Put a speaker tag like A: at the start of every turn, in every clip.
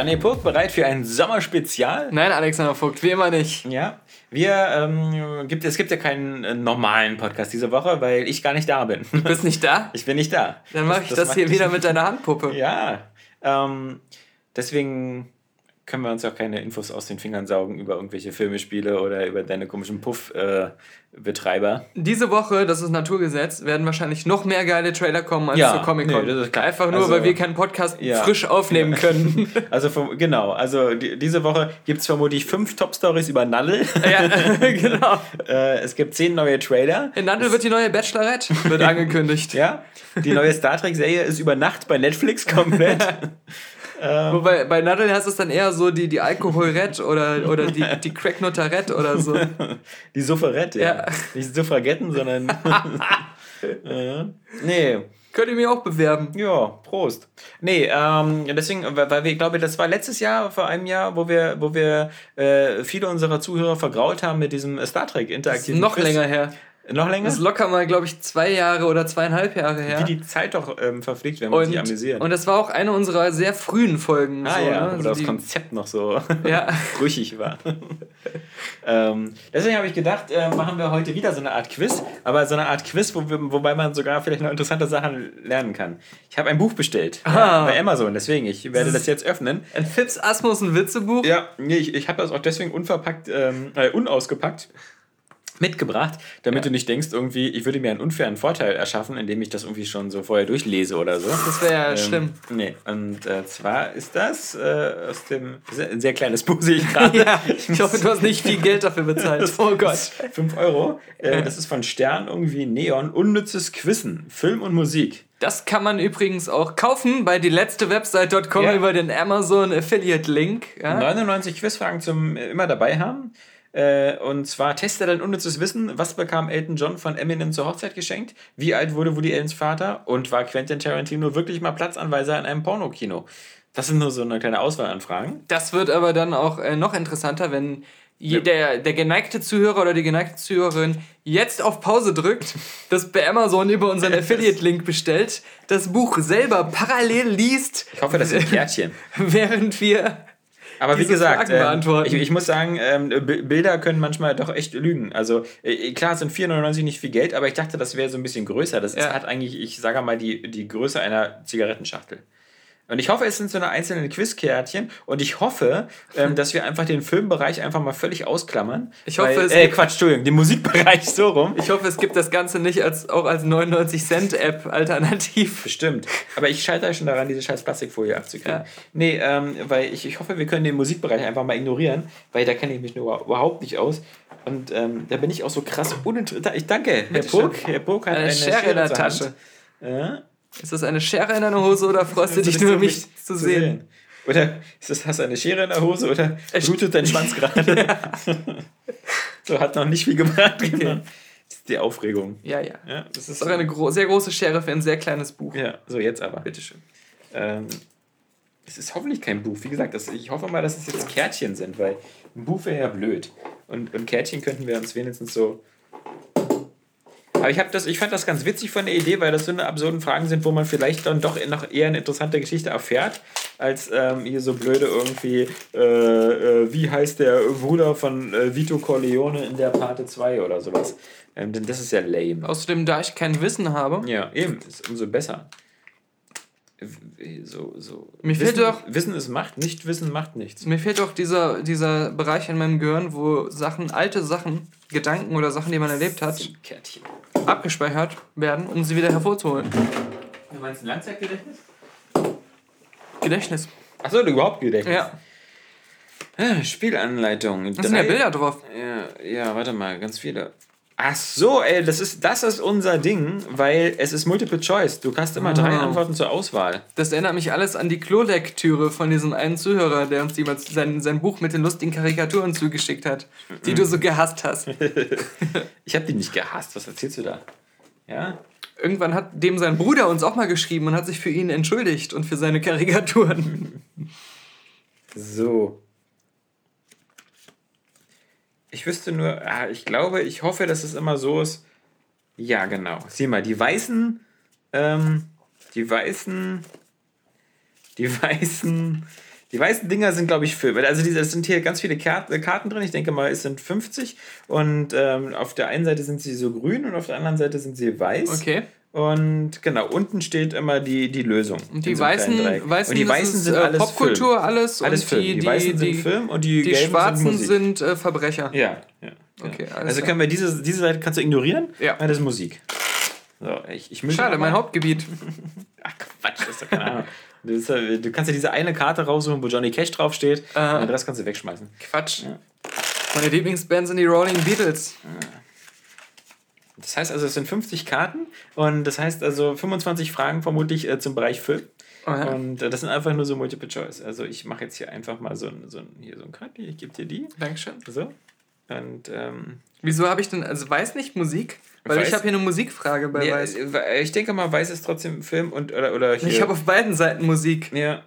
A: Daniel Puck bereit für ein Sommerspezial?
B: Nein, Alexander Vogt, wie immer nicht.
A: Ja. Wir, ähm, gibt, es gibt ja keinen äh, normalen Podcast diese Woche, weil ich gar nicht da bin.
B: Du bist nicht da?
A: Ich bin nicht da.
B: Dann mache ich das,
A: macht-
B: hier wieder mit deiner Handpuppe.
A: Ja. Ähm, deswegen können wir uns auch keine Infos aus den Fingern saugen über irgendwelche Filme, Spiele oder über deine komischen Puff-Betreiber.
B: Diese Woche, das ist Naturgesetz, werden wahrscheinlich noch mehr geile Trailer kommen als
A: Ja,
B: zur Comic-Con.
A: nee.
B: Einfach nur,
A: Also-
B: weil wir keinen Podcast
A: Ja.
B: frisch aufnehmen können.
A: also vom, genau, also die, diese Woche gibt es vermutlich fünf Top-Stories über Nuddle.
B: ja, genau.
A: äh, es gibt zehn neue Trailer.
B: In Nandel wird die neue Bachelorette wird angekündigt.
A: Ja, die neue Star Trek-Serie ist über Nacht bei Netflix komplett.
B: Wobei bei Nadel heißt es dann eher so die, die Alkoholrette oder, oder die, die Cracknotterette oder so.
A: Die Suffragette, ja.
B: Ja.
A: Nicht Suffragetten, sondern. äh, nee.
B: Könnt ihr mir auch bewerben.
A: Ja, Prost. Nee, ähm, deswegen, weil wir, ich glaube, das war letztes Jahr, vor einem Jahr, wo wir, wo wir äh, viele unserer Zuhörer vergrault haben mit diesem Star Trek interaktiven
B: Noch
A: Quiz.
B: länger her.
A: Noch länger?
B: Das ist locker mal, glaube ich, zwei Jahre oder zweieinhalb Jahre her.
A: Wie die Zeit doch ähm, verfliegt, wenn man sich
B: und,
A: amüsiert.
B: und das war auch eine unserer sehr frühen Folgen.
A: ah
B: so,
A: ja,
B: ne?
A: wo
B: Also
A: das Konzept noch so
B: Ja.
A: brüchig war. ähm, deswegen habe ich gedacht, äh, machen wir heute wieder so eine Art Quiz, aber so eine Art Quiz, wo wir, wobei man sogar vielleicht noch interessante Sachen lernen kann. Ich habe ein Buch bestellt ja,
B: Ah.
A: bei Amazon, deswegen, ich werde das jetzt öffnen.
B: Ein Fips Asmussen Witzebuch.
A: Ja, nee, ich, ich habe das auch deswegen unverpackt, ähm, äh, unausgepackt mitgebracht, damit du nicht denkst, irgendwie, ich würde mir einen unfairen Vorteil erschaffen, indem ich das irgendwie schon so vorher durchlese oder so.
B: Das wäre ja schlimm.
A: Ähm, nee, und äh, zwar ist das äh, aus dem. ein sehr kleines Buch, sehe ich gerade.
B: Ja, ich hoffe, du hast nicht viel Geld dafür bezahlt. Oh Gott.
A: 5 Euro. Äh, das ist von Stern irgendwie Neon. Unnützes Quizzen. Film und Musik.
B: Das kann man übrigens auch kaufen bei die letzte Website.com
A: Ja.
B: über den Amazon Affiliate Link. Ja?
A: 99 Quizfragen zum immer dabei haben. Äh, und zwar teste dein unnützes Wissen. Was bekam Elton John von Eminem zur Hochzeit geschenkt? Wie alt wurde Woody Allens Vater? Und war Quentin Tarantino wirklich mal Platzanweiser in einem Pornokino? Das sind nur so eine kleine Auswahl an Fragen.
B: Das wird aber dann auch äh, noch interessanter, wenn je, der, der geneigte Zuhörer oder die geneigte Zuhörerin jetzt auf Pause drückt, das bei Amazon über unseren Affiliate-Link bestellt, das Buch selber parallel liest,
A: Ich hoffe, das sind Kärtchen.
B: während wir
A: Aber wie gesagt,
B: beantworten.
A: ich, ich muss sagen, ähm, Bi- Bilder können manchmal doch echt lügen. Also äh, klar sind 4,99 nicht viel Geld, aber ich dachte, das wäre so ein bisschen größer. Das
B: Ja.
A: hat eigentlich, ich sage mal, die, die Größe einer Zigarettenschachtel. Und ich hoffe, es sind so eine einzelnen Quizkärtchen und ich hoffe, ähm, dass wir einfach den Filmbereich einfach mal völlig ausklammern.
B: Ich hoffe,
A: weil,
B: es
A: äh,
B: gibt-
A: Quatsch, Entschuldigung, den Musikbereich so rum.
B: Ich hoffe, es gibt das Ganze nicht als, auch als 99-Cent-App alternativ.
A: Bestimmt. Aber ich scheitere schon daran, diese scheiß Plastikfolie abzukriegen.
B: Ja.
A: Nee, ähm, weil ich, ich hoffe, wir können den Musikbereich einfach mal ignorieren, weil da kenne ich mich nur überhaupt nicht aus. Und ähm, da bin ich auch so krass uninteressant. Ich danke, Herr. Burg. Herr Burg hat
B: Eine
A: eine,
B: Schere in der Tasche.
A: Ja,
B: Ist das eine Schere in deiner Hose oder freust du dich nur, mich zu sehen?
A: Oder ist das, hast du eine Schere in der Hose oder blutet dein Schwanz gerade? so hat noch nicht viel gebracht. Genau. Das ist die Aufregung.
B: Ja, ja.
A: Ja, das
B: Das ist auch eine gro sehr große Schere für ein sehr kleines Buch.
A: Ja, so jetzt aber.
B: Bitteschön.
A: Ähm, es ist hoffentlich kein Buch. Wie gesagt, das, ich hoffe mal, dass es jetzt Kärtchen sind, weil ein Buch wäre ja blöd. Und, und Kärtchen könnten wir uns wenigstens so. Aber ich, das, ich fand das ganz witzig von der Idee, weil das so eine absurden Fragen sind, wo man vielleicht dann doch noch eher eine interessante Geschichte erfährt, als ähm, hier so blöde irgendwie, äh, äh, wie heißt der Bruder von äh, Vito Corleone in der Parte 2 oder sowas. Ähm, denn das ist ja lame.
B: Außerdem, da ich kein Wissen habe,
A: Ja, eben, ist umso besser. So, so.
B: Mir fehlt
A: Wissen,
B: doch-
A: Wissen ist Macht, nicht Wissen macht nichts.
B: mir fehlt auch dieser, dieser Bereich in meinem Gehirn, wo Sachen, alte Sachen, Gedanken oder Sachen, die man erlebt hat,
A: Kärtchen.
B: Abgespeichert werden, um sie wieder hervorzuholen.
A: Du meinst ein Langzeitgedächtnis?
B: Gedächtnis.
A: Achso, überhaupt Gedächtnis.
B: Ja,
A: Ah, Spielanleitung.
B: da sind ja Bilder drauf.
A: Ja, ja, warte mal, ganz viele. Ach so, ey, das ist, das ist unser Ding, weil es ist Multiple Choice. Du hast immer drei
B: Ah.
A: Antworten zur Auswahl.
B: Das erinnert mich alles an die Klolektüre von diesem einen Zuhörer, der uns jemals sein, sein Buch mit den lustigen Karikaturen zugeschickt hat, die du so gehasst hast.
A: Ich habe die nicht gehasst. Was erzählst du da? Ja?
B: Irgendwann hat dem sein Bruder uns auch mal geschrieben und hat sich für ihn entschuldigt und für seine Karikaturen.
A: So. Ich wüsste nur, ah, ich glaube, ich hoffe, dass es immer so ist. Ja, genau. Sieh mal, die weißen, ähm, die weißen, die weißen, die weißen Dinger sind, glaube ich, für. Also es sind hier ganz viele äh, Karten drin. Ich denke mal, es sind 50. Und ähm, auf der einen Seite sind sie so grün und auf der anderen Seite sind sie weiß.
B: Okay.
A: Und genau, unten steht immer die, die Lösung.
B: Und die
A: so
B: weißen, weißen,
A: und die weißen sind
B: äh,
A: alles
B: Popkultur,
A: Film.
B: alles.
A: Alles
B: und
A: Film.
B: die,
A: Die, weißen
B: die,
A: sind Film und die,
B: die
A: gelben
B: schwarzen
A: sind
B: sind äh, Verbrecher.
A: Ja, ja.
B: Okay,
A: ja.
B: alles
A: Also
B: klar.
A: können wir diese, diese Seite kannst du ignorieren?
B: Ja.
A: Weil das ist Musik. So, ich, ich mische
B: Schade, mein Hauptgebiet.
A: Ach Quatsch, das ist doch keine Ahnung. Du, ja- kannst ja diese eine Karte raussuchen, wo Johnny Cash draufsteht.
B: Äh.
A: Und den Rest kannst du wegschmeißen.
B: Quatsch.
A: Ja.
B: Meine Lieblingsband sind die Rolling Beatles.
A: Das heißt also, es sind 50 Karten und das heißt also 25 Fragen vermutlich äh, zum Bereich Film.
B: Oh ja.
A: Und äh, das sind einfach nur so Multiple Choice. Also ich mache jetzt hier einfach mal so ein, so ein, hier so ein Karte, ich gebe dir die.
B: Dankeschön.
A: So. Und ähm,
B: Wieso habe ich denn, also weiß nicht Musik? Weil
A: Weiß-
B: ich habe hier eine Musikfrage bei
A: nee,
B: Weiß.
A: äh, ich denke mal, weiß ist trotzdem Film und oder, oder hier.
B: Ich habe auf beiden Seiten Musik.
A: Ja.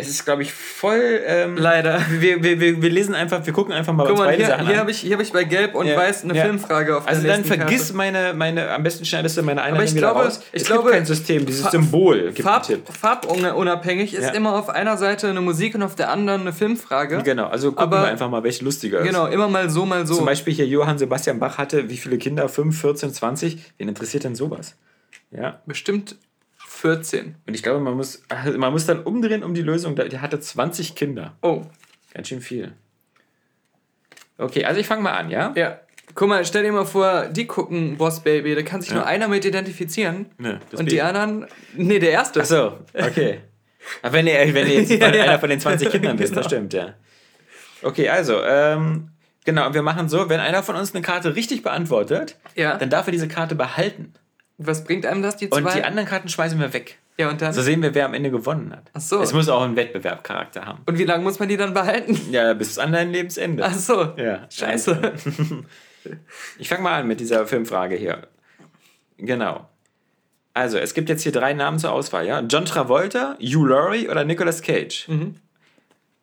A: Es ist, glaube ich, voll. Ähm,
B: Leider.
A: wir, wir, wir, wir lesen einfach, wir gucken einfach mal
B: Guck
A: uns
B: mal,
A: beide
B: hier,
A: Sachen
B: hier habe ich, hier hab ich bei Gelb und
A: Ja,
B: Weiß eine
A: ja.
B: Filmfrage auf
A: Also
B: der
A: dann vergiss
B: Karte.
A: meine, meine, am besten schneidest du meine
B: Aber
A: Einladung
B: ich
A: wieder
B: glaube-
A: raus.
B: ich
A: es
B: glaube,
A: gibt kein System, dieses
B: Fa-
A: Symbol gibt
B: Farb, farbunabhängig ist
A: Ja.
B: immer auf einer Seite eine Musik und auf der anderen eine Filmfrage.
A: Genau, also gucken
B: Aber-
A: wir einfach mal, welche lustiger ist.
B: Genau, immer mal so, mal so.
A: Zum Beispiel hier Johann Sebastian Bach hatte wie viele Kinder? 5, 14, 20? Wen interessiert denn sowas? Ja,
B: Bestimmt 14.
A: und ich glaube, man muss, man muss dann umdrehen um die Lösung. Der hatte 20 Kinder.
B: Oh,
A: Ganz schön viel. Okay, also ich fange mal an, ja?
B: ja. Guck mal, stell dir mal vor, die gucken Boss Baby, da kann sich nur einer mit identifizieren.
A: Ne, das
B: und
A: Baby.
B: die anderen. Nee, der erste.
A: Achso, okay. Aber wenn ihr, wenn ihr jetzt
B: Ja, ja.
A: einer von den 20 Kindern bist, das
B: Genau.
A: stimmt, ja. Okay, also, ähm, genau, wir machen so, wenn einer von uns eine Karte richtig beantwortet,
B: Ja.
A: dann darf er diese Karte behalten.
B: Was bringt einem das, die zwei?
A: Und die anderen Karten schmeißen wir weg.
B: ja, und dann.
A: So sehen wir, wer am Ende gewonnen hat.
B: Ach so.
A: Es muss auch einen Wettbewerbcharakter haben.
B: und wie lange muss man die dann behalten?
A: Ja, bis an dein Lebensende.
B: Ach so.
A: Ja.
B: Scheiße.
A: Ich fange mal an mit dieser Filmfrage hier. Genau. Also, es gibt jetzt hier drei Namen zur Auswahl, ja? John Travolta, Hugh Laurie oder Nicolas Cage.
B: Mhm.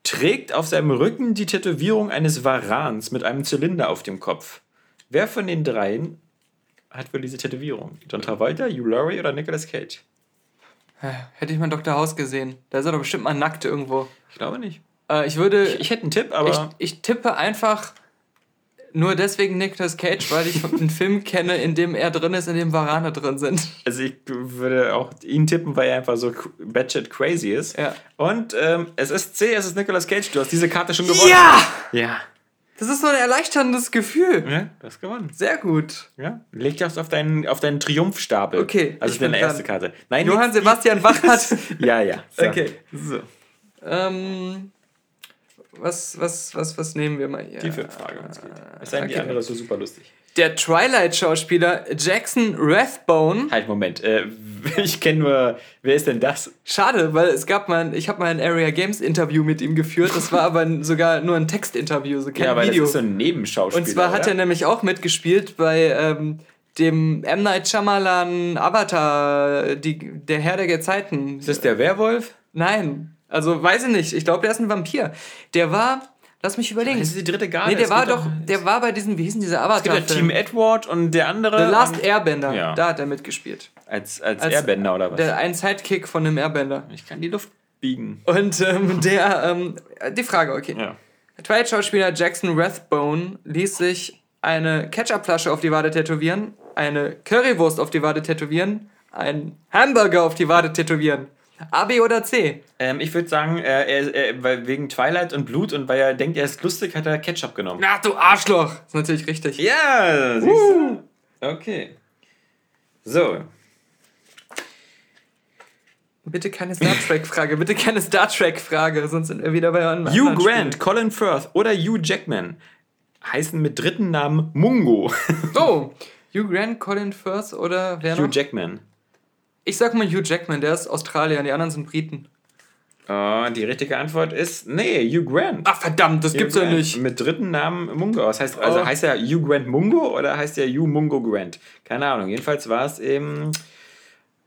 A: Trägt auf seinem Rücken die Tätowierung eines Varans mit einem Zylinder auf dem Kopf. Wer von den dreien hat wohl diese Tätowierung? John Travolta, Hugh Laurie oder Nicolas Cage?
B: Hätte ich mal Dr. House gesehen. Da ist er doch bestimmt mal nackt irgendwo.
A: Ich glaube nicht.
B: Äh, ich würde.
A: Ich, ich hätte einen Tipp,
B: ich,
A: aber
B: ich tippe einfach nur deswegen Nicolas Cage, weil ich einen Film kenne, in dem er drin ist, in dem Varane drin sind.
A: also ich würde auch ihn tippen, weil er einfach so batshit crazy ist.
B: Ja.
A: Und ähm, es ist C, es ist Nicolas Cage. Du hast diese Karte schon gewonnen.
B: Ja!
A: Ja.
B: Das ist so ein erleichterndes Gefühl.
A: Ja, du hast gewonnen.
B: Sehr gut.
A: Ja. Leg dich auf deinen, auf deinen Triumphstapel.
B: Okay,
A: Also
B: ich
A: deine erste
B: dran.
A: Karte. Nein,
B: Johann
A: jetzt-
B: Sebastian Bach hat.
A: Ja, ja. So.
B: Okay.
A: So.
B: ähm, was, was, was, was nehmen wir mal hier?
A: Die Filmfrage, wenn es geht. Es sei denn, die
B: okay.
A: andere ist so super lustig.
B: Der Twilight-Schauspieler Jackson Rathbone.
A: Halt, Moment. Äh, ich kenne nur. Wer ist denn das?
B: Schade, weil es gab mal, ich habe mal ein Area Games Interview mit ihm geführt. Das war aber sogar nur ein Textinterview, so kein
A: ja, weil
B: Video.
A: das ist so ein Nebenschauspieler.
B: Und zwar hat
A: oder?
B: er nämlich auch mitgespielt bei ähm, dem M. Night Shyamalan Avatar, die, der Herr der Gezeiten.
A: Ist das der Werwolf?
B: Nein, also weiß ich nicht. Ich glaube, der ist ein Vampir. Der war, lass mich überlegen.
A: Das ist die dritte Garde.
B: Nee, der
A: Es
B: war doch, der war bei diesem, wie hießen diese
A: Es gibt ja
B: Avatar?
A: Team Edward und der andere.
B: The Last Airbender.
A: Ja.
B: Da hat er mitgespielt.
A: Als, als,
B: Als-
A: Airbender oder was?
B: Der, ein Sidekick von einem Airbender.
A: ich kann die Luft biegen.
B: Und ähm, der, ähm, die Frage, okay.
A: Ja.
B: Twilight-Schauspieler Jackson Rathbone ließ sich eine Ketchupflasche auf die Wade tätowieren, eine Currywurst auf die Wade tätowieren, einen Hamburger auf die Wade tätowieren. A, B oder C?
A: Ähm, ich würde sagen, äh, er, er, weil wegen Twilight und Blut und weil er denkt, er ist lustig, hat er Ketchup genommen.
B: Ach du Arschloch! ist natürlich richtig.
A: Ja, siehst du? Okay. So.
B: Bitte keine Star Trek-Frage, bitte keine Star Trek-Frage, sonst sind wir wieder bei einem
A: Hugh
B: anderen
A: Grant, Colin Firth oder Hugh Jackman heißen mit dritten Namen Mungo.
B: Oh, Hugh Grant, Colin Firth oder wer
A: Hugh
B: noch?
A: Jackman.
B: Ich sag mal Hugh Jackman, der ist Australier, die anderen sind Briten.
A: Oh, die richtige Antwort ist, nee, Hugh Grant.
B: Ach verdammt, das
A: Hugh
B: gibt's ja
A: Grant.
B: nicht.
A: Mit dritten Namen Mungo. Das heißt, also
B: Oh.
A: heißt er Hugh Grant Mungo oder heißt er Hugh Mungo Grant? Keine Ahnung. Jedenfalls war es eben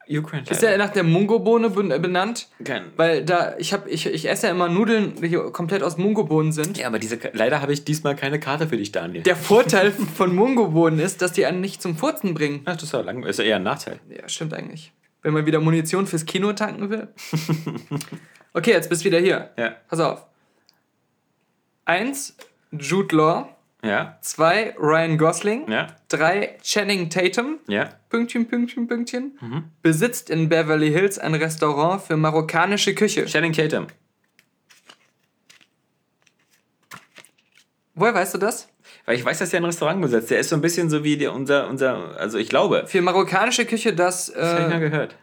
A: Grant.
B: Ist er nach der Mungobohne ben- benannt?
A: Kein,
B: Weil da, ich, hab, ich, ich esse ja immer Nudeln, die komplett aus Mungobohnen sind.
A: ja, aber diese, leider habe ich diesmal keine Karte für dich, Daniel.
B: Der Vorteil von Mungobohnen ist, dass die einen nicht zum Furzen bringen.
A: Ach, das ist ja, lang, ist ja eher ein Nachteil.
B: Ja, stimmt eigentlich. Wenn man wieder Munition fürs Kino tanken will. Okay, jetzt bist du wieder hier.
A: Ja.
B: Pass auf. Eins, Jude Law.
A: Ja,
B: Zwei, Ryan Gosling.
A: ja,
B: Drei, Channing Tatum.
A: ja.
B: Pünktchen, Pünktchen, Pünktchen. Besitzt in Beverly Hills ein Restaurant für marokkanische Küche.
A: Channing Tatum.
B: Woher weißt du das?
A: Weil ich weiß, dass er ein Restaurant besetzt. Der ist so ein bisschen so wie der, unser, unser, also ich glaube.
B: Für marokkanische Küche, das
A: Das habe ich mal
B: äh,
A: gehört.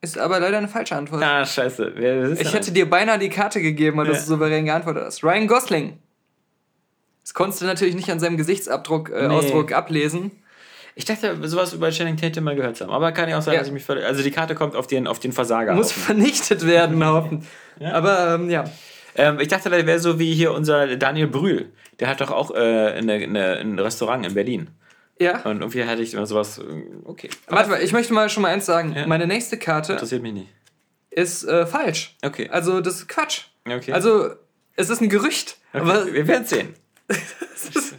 B: ist aber leider eine falsche Antwort.
A: Ah, scheiße. Wer ist
B: Ich hätte dir beinahe die Karte gegeben, weil du
A: Ja.
B: so souverän geantwortet hast. Ryan Gosling. Das konntest du natürlich nicht an seinem Gesichtsabdruck äh,
A: Nee.
B: Ausdruck ablesen.
A: Ich dachte, sowas über Channing Tatum mal gehört zu haben. Aber kann ja auch sein,
B: Ja.
A: dass ich mich völlig. Also die Karte kommt auf den, auf den Versager.
B: Muss vernichtet werden, Haufen. Aber ähm, ja.
A: Ähm, ich dachte, das wäre so wie hier unser Daniel Brühl. Der hat doch auch äh, eine, eine, ein Restaurant in Berlin.
B: Ja.
A: Und irgendwie hatte ich immer sowas. äh, Okay.
B: Warte mal, ich möchte mal schon mal eins sagen.
A: Ja.
B: Meine nächste Karte
A: Interessiert mich nicht.
B: ist äh, falsch.
A: Okay.
B: Also, das ist Quatsch.
A: Okay.
B: Also, es ist ein Gerücht. Aber
A: wir werden sehen.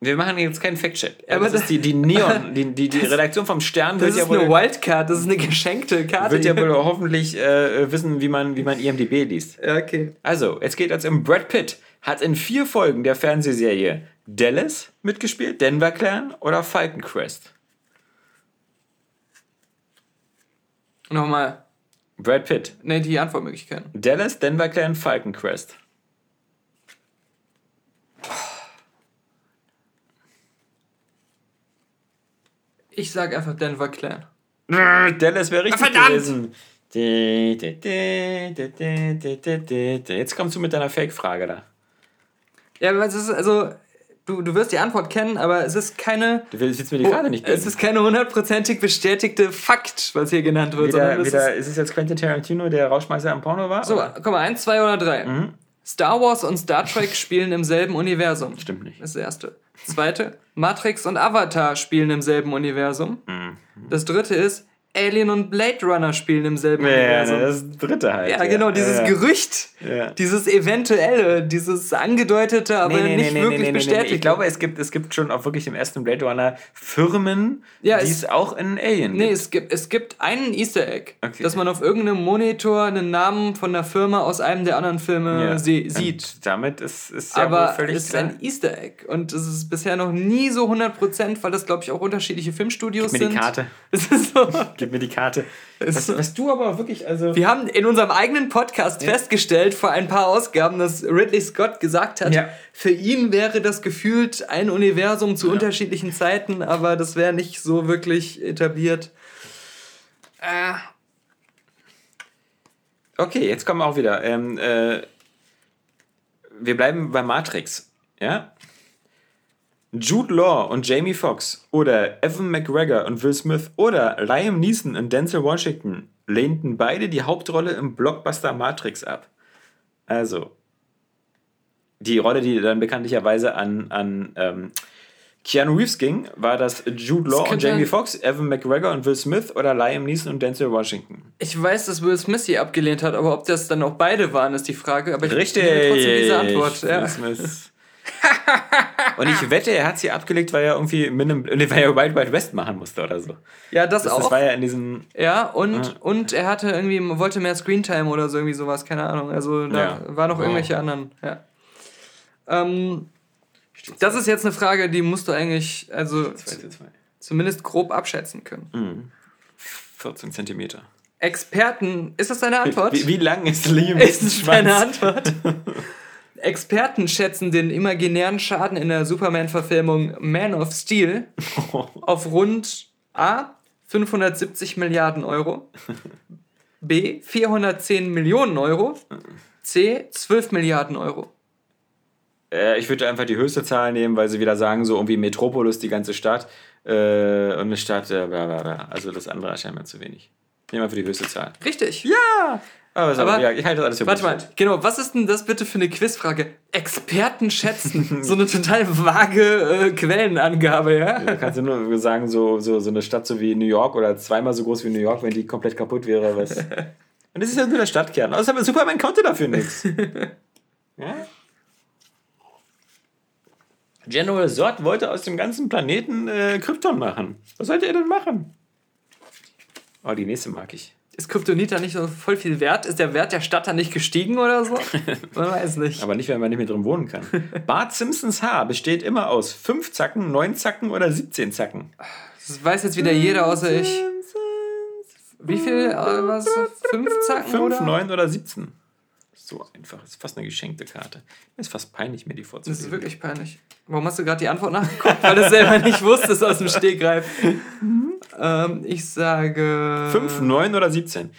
A: Wir machen jetzt keinen Fact-Check.
B: Aber
A: Aber das ist die, die Neon, die, die, die Redaktion vom Stern
B: das
A: wird
B: ist
A: ja wohl,
B: eine Wildcard, das ist eine geschenkte Karte.
A: wird ja wohl hoffentlich äh, wissen, wie man, wie man IMDB liest.
B: Ja, okay.
A: Also, jetzt geht es um Brad Pitt. Hat in vier Folgen der Fernsehserie Dallas mitgespielt, Denver Clan oder Falcon Crest?
B: Nochmal.
A: Brad Pitt.
B: Ne, die Antwortmöglichkeiten.
A: Dallas, Denver Clan, Falcon Crest.
B: Ich sage einfach Denver Clan.
A: Dallas wäre richtig
B: Verdammt!
A: gewesen. Jetzt kommst du mit deiner Fake-Frage da.
B: Ja, aber es ist also, du, du wirst die Antwort kennen, aber es ist keine.
A: Du willst, jetzt mir die oh, gerade nicht geben.
B: Es ist keine hundertprozentig bestätigte Fakt, was hier genannt wird.
A: Wieder,
B: es
A: wieder, ist, es jetzt Quentin Tarantino, der Rauschmeister am Porno war?
B: So, guck mal, eins, zwei oder drei.
A: Mhm.
B: Star Wars und Star Trek spielen im selben Universum.
A: Stimmt nicht.
B: Das ist Das erste. Zweite, Matrix und Avatar spielen im selben Universum.
A: Mhm.
B: Das dritte ist, Alien und Blade Runner spielen im selben
A: Ja,
B: Universum.
A: ne, das dritte halt.
B: Ja, genau, dieses
A: ja.
B: Gerücht,
A: Ja.
B: dieses eventuelle, dieses angedeutete, aber nicht wirklich bestätigt.
A: Ich glaube, es gibt, es gibt schon auch wirklich im ersten Blade Runner Firmen,
B: Ja,
A: die
B: es-
A: es auch in Alien
B: Nee,
A: gibt.
B: es gibt, es gibt einen Easter Egg,
A: Okay.
B: dass man auf irgendeinem Monitor einen Namen von einer Firma aus einem der anderen Filme
A: Ja.
B: sie, sieht.
A: Und damit ist, ist ja wohl
B: Aber
A: völlig
B: es ist
A: klar.
B: ein Easter Egg und es ist bisher noch nie so 100%, weil das, glaube ich, auch unterschiedliche Filmstudios
A: Gib mir die
B: sind.
A: Karte.
B: Es ist so.
A: Gib mir die Karte. Was, was du aber wirklich, also.
B: Wir haben in unserem eigenen Podcast festgestellt, vor ein paar Ausgaben, dass Ridley Scott gesagt hat,
A: Ja.
B: für ihn wäre das gefühlt ein Universum zu unterschiedlichen Zeiten, aber das wäre nicht so wirklich etabliert. Äh,
A: Okay, jetzt kommen wir auch wieder. Ähm, äh, wir bleiben bei Matrix. Ja? Jude Law und Jamie Foxx oder Evan McGregor und Will Smith oder Liam Neeson und Denzel Washington lehnten beide die Hauptrolle im Blockbuster Matrix ab. Also, die Rolle, die dann bekanntlicherweise an, an ähm, Keanu Reeves ging, war das Jude Law und
B: könnte
A: Jamie Foxx, Evan McGregor und Will Smith oder Liam Neeson und Denzel Washington.
B: ich weiß, dass Will Smith sie abgelehnt hat, aber ob das dann auch beide waren, ist die Frage. Aber ich
A: Richtig.
B: trotzdem diese Antwort.
A: Will
B: Ja.
A: Smith. Und ich wette, er hat sie abgelegt, weil er irgendwie mit einem, weil er Wild Wild West machen musste oder so.
B: ja, das,
A: Das,
B: auch.
A: das war ja in diesem.
B: Ja, und, und er hatte irgendwie, wollte mehr Screentime oder so, irgendwie sowas, keine Ahnung. Also da
A: Ja.
B: waren noch
A: Wow.
B: irgendwelche anderen, ja. Ähm, das ist jetzt eine Frage, die musst du eigentlich, also zumindest grob abschätzen können.
A: 14 Zentimeter.
B: Experten, ist das deine Antwort?
A: Wie, wie lang ist Liam
B: ist das deine? Antwort? Experten schätzen den imaginären Schaden in der Superman-Verfilmung Man of Steel auf rund A. 570 Milliarden Euro, B. 410 Millionen Euro, C. 12 Milliarden Euro.
A: Äh, ich würde einfach die höchste Zahl nehmen, weil sie wieder sagen, so irgendwie Metropolis, die ganze Stadt. Äh, und eine Stadt, äh, bla, bla, bla. Also das andere erscheint mir zu wenig. Ich nehme einfach die höchste Zahl.
B: Richtig.
A: Ja! Aber,
B: Aber-
A: ja, ich halte das alles für
B: Warte mal, genau, was ist denn das bitte für eine Quizfrage? Experten schätzen. so eine total vage äh, Quellenangabe, ja?
A: Du kannst ja nur sagen, so, so, so eine Stadt so wie New York oder zweimal so groß wie New York, wenn die komplett kaputt wäre. Was. Und das ist ja nur der Stadtkern. Außerdem Superman konnte dafür nichts. Ja? General Zod wollte aus dem ganzen Planeten äh, Krypton machen. Was sollte er denn machen? Oh, die nächste mag ich.
B: Ist Kryptonit da nicht so voll viel wert? Ist der Wert der Stadt dann nicht gestiegen oder so? Man weiß nicht.
A: Aber nicht, wenn man nicht mehr drin wohnen kann. Bart Simpsons Haar besteht immer aus 5 Zacken, 9 Zacken oder 17 Zacken.
B: Das weiß jetzt wieder jeder außer ich. Wie viel? Äh, was? Fünf Zacken
A: 5,
B: oder?
A: 9 oder 17. So einfach. Das ist fast eine geschenkte Karte. Mir ist fast peinlich, mir die
B: Das
A: vorzulesen.
B: ist wirklich peinlich. Warum hast du gerade die Antwort nachgeguckt? Weil du es selber nicht wusstest aus dem Stegreif. ähm, ich sage.
A: 5, 9 oder 17?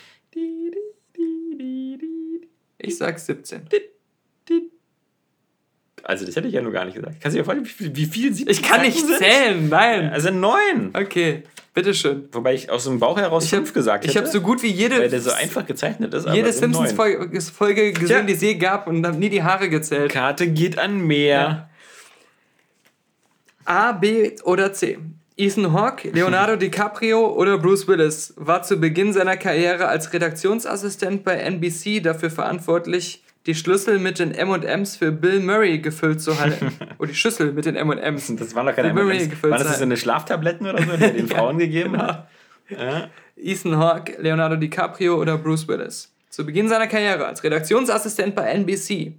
B: Ich sag 17.
A: Also, das hätte ich ja nur gar nicht gesagt. Kannst du dir vorstellen, wie viel, wie viel 17
B: Ich kann nicht
A: sind?
B: zählen, nein.
A: Also 9.
B: Okay, bitteschön.
A: Wobei ich aus dem Bauch heraus
B: Ich habe
A: 5 gesagt hätte.
B: ich hab so gut wie jede,
A: weil der so einfach gezeichnet ist.
B: jede. Simpsons-Folge Folge gesehen,
A: Tja.
B: die es je gab und habe nie die Haare gezählt.
A: Karte geht an mehr.
B: A, B oder C. Ethan Hawke, Leonardo DiCaprio oder Bruce Willis war zu Beginn seiner Karriere als Redaktionsassistent bei NBC dafür verantwortlich, die Schlüssel mit den M&M's für Bill Murray gefüllt zu halten. oder die Schüssel mit den M&M's.
A: Das waren doch keine M&M's. Waren das so eine Schlaftabletten oder so, die er den Frauen gegeben hat? Ja.
B: Ethan Hawke, Leonardo DiCaprio oder Bruce Willis. Zu Beginn seiner Karriere als Redaktionsassistent bei NBC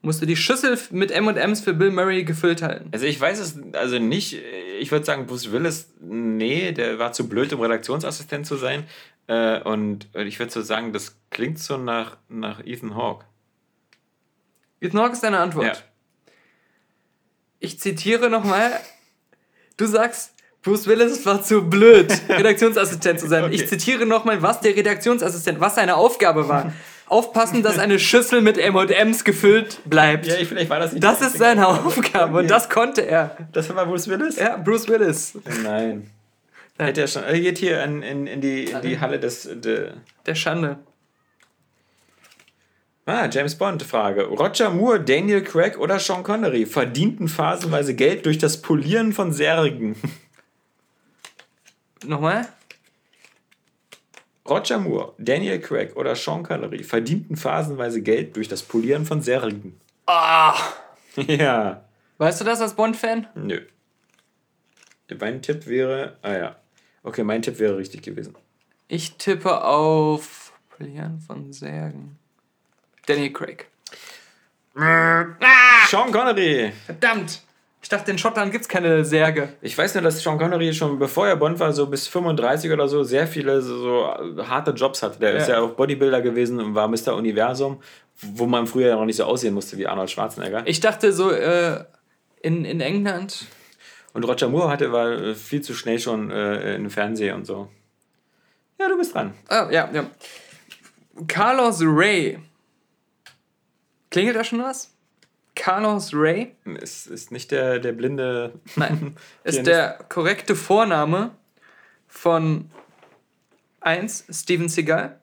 B: musste die Schüssel mit M&M's für Bill Murray gefüllt halten.
A: Also ich weiß es also nicht. Ich würde sagen, Bruce Willis, nee, der war zu blöd, um Redaktionsassistent zu sein. Äh, Und ich würde so sagen, das klingt so nach, nach Ethan Hawke.
B: Ethan Hawke ist deine Antwort.
A: Ja.
B: Ich zitiere nochmal. Du sagst, Bruce Willis war zu blöd, Redaktionsassistent zu sein.
A: Okay.
B: Ich zitiere nochmal, was der Redaktionsassistent, was seine Aufgabe war. Aufpassen, dass eine Schüssel mit M&M's gefüllt bleibt.
A: Ja, ich, vielleicht war das nicht.
B: Das ist seine Aufgabe und das konnte er.
A: Das war Bruce Willis?
B: Ja, Bruce Willis.
A: Nein. Hätte er schon. Er geht hier in, in, in, die, in die Halle des. De,
B: Der Schande.
A: ah, James Bond Frage. Roger Moore, Daniel Craig oder Sean Connery verdienten phasenweise Geld durch das Polieren von Särgen.
B: Nochmal?
A: Roger Moore, Daniel Craig oder Sean Connery verdienten phasenweise Geld durch das Polieren von Särgen.
B: Ah!
A: Ja.
B: Weißt du das als Bond-Fan?
A: Nö. Mein Tipp wäre. Ah ja. Okay, mein Tipp wäre richtig gewesen.
B: Ich tippe auf Polieren von Särgen. Daniel Craig.
A: Sean Connery!
B: Verdammt! Ich dachte, in Schottland gibt es keine Särge.
A: Ich weiß nur, dass Sean Connery schon bevor er Bond war, so bis 35 oder so, sehr viele so, so harte Jobs hatte. Der
B: Ja.
A: ist ja auch Bodybuilder gewesen und war Mr. Universum, wo man früher noch nicht so aussehen musste wie Arnold Schwarzenegger.
B: Ich dachte so, äh, in, in England.
A: Und Roger Moore hatte, war äh, viel zu schnell schon äh, im Fernsehen und so. Ja, du bist dran.
B: Ah, ja, ja. Carlos Ray. Klingelt da schon was? Carlos Ray?
A: Ist, ist nicht der, der blinde.
B: Nein. ist der korrekte Vorname von 1. Steven Seagal,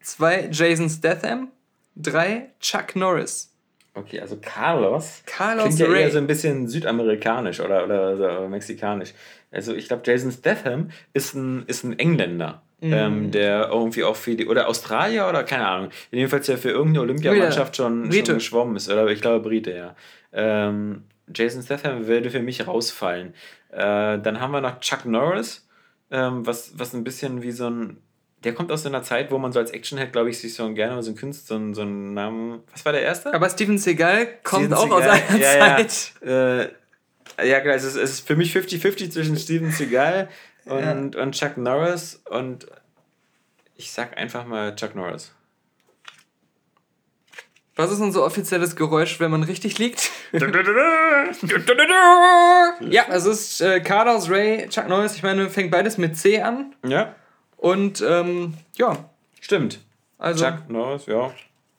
B: 2. Jason Statham, 3. Chuck Norris.
A: Okay, also Carlos.
B: Carlos
A: Klingt ja
B: Ray.
A: eher so ein bisschen südamerikanisch oder, oder, oder mexikanisch. Also ich glaube, Jason Statham ist ein, ist ein Engländer.
B: Mhm.
A: Ähm, der irgendwie auch für die, oder Australier oder keine Ahnung, jedenfalls der für irgendeine Olympiamannschaft schon, schon geschwommen ist, oder ich glaube Brite, ja. Ähm, Jason Statham würde für mich rausfallen. Äh, dann haben wir noch Chuck Norris, ähm, was, was ein bisschen wie so ein, der kommt aus so einer Zeit, wo man so als Actionhead, glaube ich, sich so gerne mal so einen Künstler, so, einen- so einen Namen, was war der erste?
B: Aber Steven Seagal kommt
A: Steven
B: auch aus
A: Seagal.
B: einer
A: ja, ja.
B: Zeit.
A: Äh, ja, klar, es ist, es ist für mich 50-50 zwischen Steven Seagal und, und Chuck Norris und ich sag einfach mal Chuck Norris.
B: Was ist unser offizielles Geräusch, wenn man richtig liegt? ja, es ist äh, Carlos Ray, Chuck Norris. Ich meine, fängt beides mit C an.
A: Ja,
B: Und ähm, ja,
A: stimmt.
B: also
A: Chuck Norris, ja.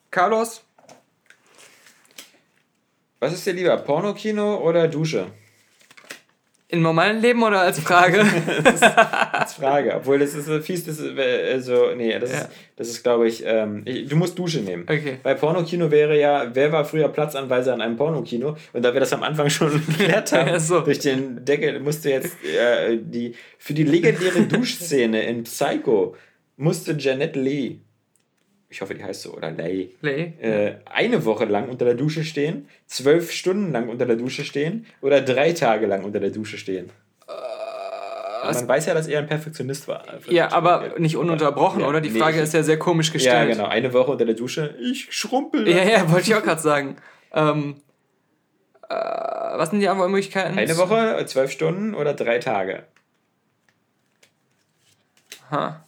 B: Carlos.
A: Was ist dir lieber, Pornokino oder Dusche?
B: Im normalen Leben oder als Frage?
A: Als Frage. Obwohl, das ist fies, das ist äh, so, nee, das
B: Ja.
A: ist, das ist glaube ich, ähm, ich, du musst Dusche nehmen.
B: Okay.
A: Bei Pornokino wäre ja, wer war früher Platzanweiser an einem Pornokino? Und da wir das am Anfang schon geklärt haben,
B: Ja, so.
A: durch den Deckel, musste jetzt äh, die, für die legendäre Duschszene in Psycho, musste Janet Lee, ich hoffe, die heißt so, oder Leigh,
B: Lay.
A: äh, eine Woche lang unter der Dusche stehen, zwölf Stunden lang unter der Dusche stehen oder drei Tage lang unter der Dusche stehen. Und man weiß ja, dass er ein Perfektionist war.
B: Äh, Ja, aber nicht ununterbrochen,
A: Ja,
B: oder? Die
A: nee,
B: Frage ist ja sehr komisch
A: Ja,
B: gestellt.
A: genau. Eine Woche unter der Dusche. Ich schrumpel.
B: Ja, ja, wollte ich auch gerade sagen. Ähm, äh, was sind die anderen Möglichkeiten?
A: Eine Woche, zwölf Stunden oder drei Tage.
B: Ha.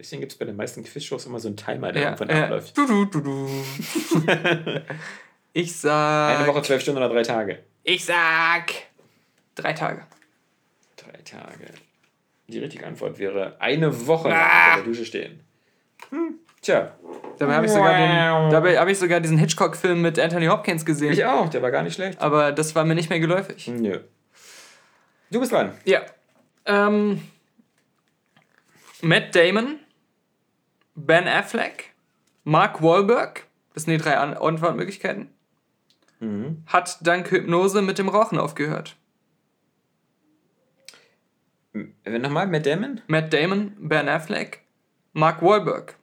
A: Deswegen gibt es bei den meisten Quizshows immer so einen Timer, der
B: Ja,
A: irgendwann
B: ja.
A: abläuft.
B: Du, du, du, du. ich sag.
A: Eine Woche, zwölf Stunden oder drei Tage.
B: Ich sag. Drei Tage.
A: Drei Tage. Die richtige Antwort wäre eine Woche
B: Ah.
A: unter der Dusche stehen. Hm, tja.
B: Dabei habe ich, sogar den- dabei hab ich sogar diesen Hitchcock-Film mit Anthony Hopkins gesehen.
A: Ich auch, der war gar nicht schlecht.
B: Aber das war mir nicht mehr geläufig.
A: Nö. Du bist dran.
B: Ja. Ähm, Matt Damon, Ben Affleck, Mark Wahlberg, das sind die drei An- Antwortmöglichkeiten,
A: Mhm.
B: hat dank Hypnose mit dem Rauchen aufgehört.
A: Nochmal, Matt Damon?
B: Matt Damon, Ben Affleck, Mark Wahlberg.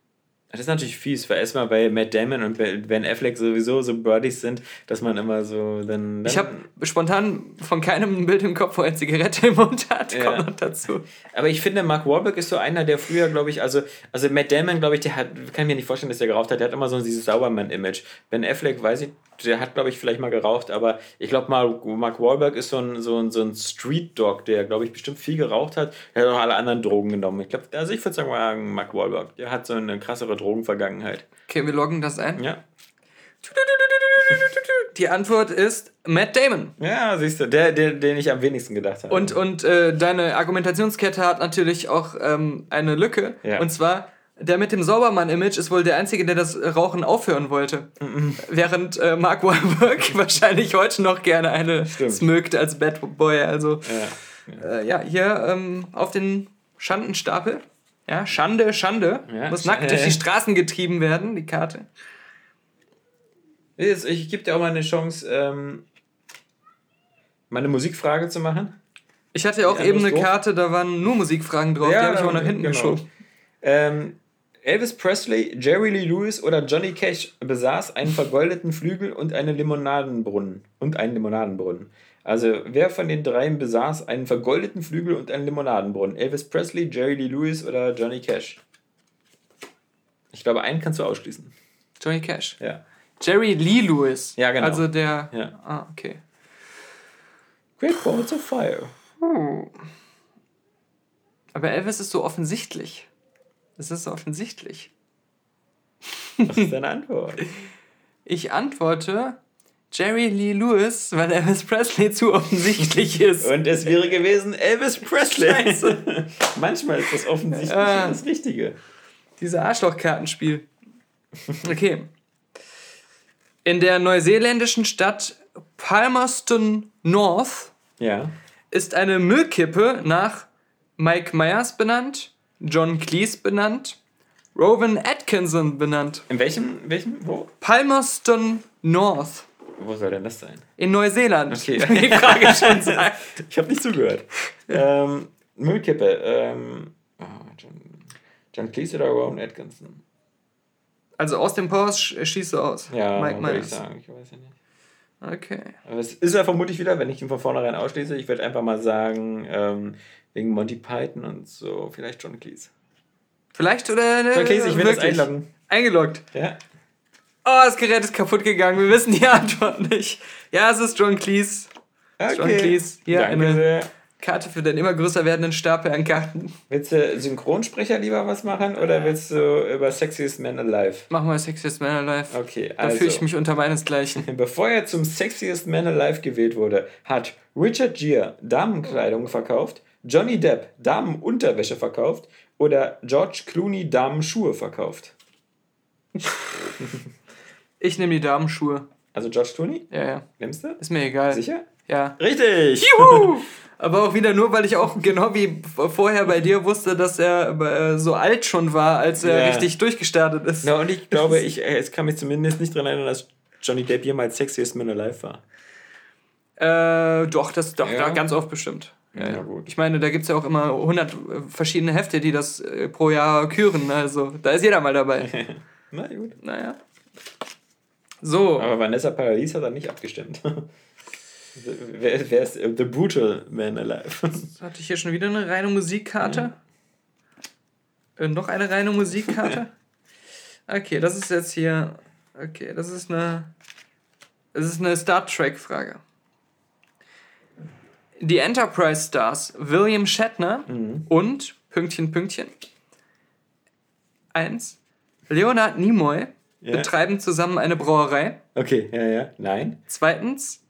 A: Das ist natürlich fies, weil erstmal bei Matt Damon und Ben Affleck sowieso so Buddies sind, dass man immer so dann. dann
B: Ich habe spontan von keinem ein Bild im Kopf, wo er eine Zigarette im Mund hat.
A: Ja.
B: Kommt noch dazu.
A: Aber ich finde, Mark Wahlberg ist so einer, der früher, glaube ich, also, also Matt Damon, glaube ich, der hat, kann ich mir nicht vorstellen, dass der geraucht hat, der hat immer so dieses Saubermann-Image. Ben Affleck, weiß ich, der hat, glaube ich, vielleicht mal geraucht, aber ich glaube, Mark, Mark Wahlberg ist so ein, so ein, so ein Street-Dog, der, glaube ich, bestimmt viel geraucht hat. Der hat auch alle anderen Drogen genommen. Ich glaube, also ich würde sagen, Mark Wahlberg, der hat so eine krassere Drogenvergangenheit.
B: Okay, wir loggen das ein.
A: Ja.
B: Die Antwort ist Matt Damon.
A: Ja, siehst du, der, der, den ich am wenigsten gedacht habe.
B: Und, und äh, deine Argumentationskette hat natürlich auch ähm, eine Lücke.
A: Ja.
B: Und zwar, der mit dem Saubermann-Image ist wohl der Einzige, der das Rauchen aufhören wollte. Während äh, Mark Wahlberg wahrscheinlich heute noch gerne eine
A: Stimmt.
B: smögt als Bad Boy. Also,
A: ja.
B: äh, ja, hier ähm, auf den Schandenstapel. Ja, Schande, Schande.
A: Ja.
B: Muss nackt durch die Straßen getrieben werden, die Karte.
A: Jetzt, Ich gebe dir auch mal eine Chance, ähm, mal eine Musikfrage zu machen.
B: Ich hatte ja auch
A: Ja,
B: eben eine
A: go.
B: Karte, da waren nur Musikfragen drauf, die habe ich auch nach hinten
A: genau.
B: geschoben.
A: Ähm, Elvis Presley, Jerry Lee Lewis oder Johnny Cash besaß einen vergoldeten Flügel und einen Limonadenbrunnen. Und einen Limonadenbrunnen. Also, wer von den dreien besaß einen vergoldeten Flügel und einen Limonadenbrunnen? Elvis Presley, Jerry Lee Lewis oder Johnny Cash? Ich glaube, einen kannst du ausschließen.
B: Johnny Cash.
A: Ja.
B: Jerry Lee Lewis.
A: Ja, genau.
B: Also der.
A: Ja.
B: Ah, okay.
A: Great Balls of Fire.
B: Aber Elvis ist so offensichtlich. Das ist so offensichtlich.
A: Was ist deine Antwort?
B: Ich antworte Jerry Lee Lewis, weil Elvis Presley zu offensichtlich ist.
A: Und es wäre gewesen Elvis Presley.
B: Scheiße.
A: Manchmal ist das offensichtlich
B: Ah.
A: das Richtige.
B: Dieses Arschlochkartenspiel. Okay. In der neuseeländischen Stadt Palmerston North
A: Ja.
B: ist eine Müllkippe nach Mike Myers benannt, John Cleese benannt, Rowan Atkinson benannt.
A: In welchem, welchem, wo?
B: Palmerston North
A: Wo soll denn das sein?
B: in Neuseeland.
A: Okay.
B: Die Frage schon sagt.
A: Ich habe nicht zugehört. ähm, Müllkippe. Ähm, oh, John, John Cleese oder Rowan Atkinson?
B: Also aus dem sch- schießt du aus.
A: Ja,
B: Mike
A: würde ich sagen. Ich weiß ja nicht.
B: Okay.
A: Aber es ist ja vermutlich wieder, wenn ich ihn von vornherein ausschließe, ich würde einfach mal sagen, ähm, wegen Monty Python und so, vielleicht John Cleese.
B: Vielleicht oder ne,
A: John Cleese, ich will das
B: wirklich.
A: einloggen.
B: Eingeloggt.
A: Ja.
B: Oh, das Gerät ist kaputt gegangen. Wir wissen die Antwort nicht. Ja, es ist John Cleese. John Cleese, hier
A: Danke
B: eine-
A: sehr.
B: Karte für den immer größer werdenden Stapel an Karten.
A: Willst du Synchronsprecher lieber was machen oder willst du über Sexiest Man Alive?
B: Machen wir Sexiest Man Alive.
A: Okay,
B: Da fühle ich
A: also.
B: mich unter meinesgleichen.
A: Bevor er zum Sexiest Man Alive gewählt wurde, hat Richard Gere Damenkleidung verkauft, Johnny Depp Damenunterwäsche verkauft oder George Clooney Damenschuhe verkauft.
B: Ich nehme die Damenschuhe.
A: Also George Clooney?
B: Ja, ja.
A: Nimmst du?
B: Ist mir egal.
A: Sicher?
B: Ja.
A: Richtig!
B: Juhu! Aber auch wieder nur, weil ich auch genau wie vorher bei dir wusste, dass er äh, so alt schon war, als er
A: Ja.
B: richtig durchgestartet ist.
A: Na, und ich glaube, ich, äh, es kann mich zumindest nicht daran erinnern, dass Johnny Depp jemals Sexiest Man Alive war.
B: Äh, doch, das doch,
A: Ja.
B: da ganz oft bestimmt. Ja,
A: Ja.
B: Ich meine, da gibt es ja auch immer 100 verschiedene Hefte, die das äh, pro Jahr küren. Also, da ist jeder mal dabei.
A: Na gut.
B: naja. So,
A: Aber Vanessa Paradis hat er nicht abgestimmt. wer, wer ist The Brutal Man Alive?
B: hatte ich hier schon wieder eine reine Musikkarte? Äh, noch eine reine Musikkarte? Okay, das ist jetzt hier. Okay, das ist eine. Das ist eine Star Trek-Frage. Die Enterprise Stars William Shatner und Pünktchen, Pünktchen. Eins. Leonard Nimoy
A: Ja.
B: betreiben zusammen eine Brauerei.
A: Okay, ja, ja. Nein.
B: Zweitens.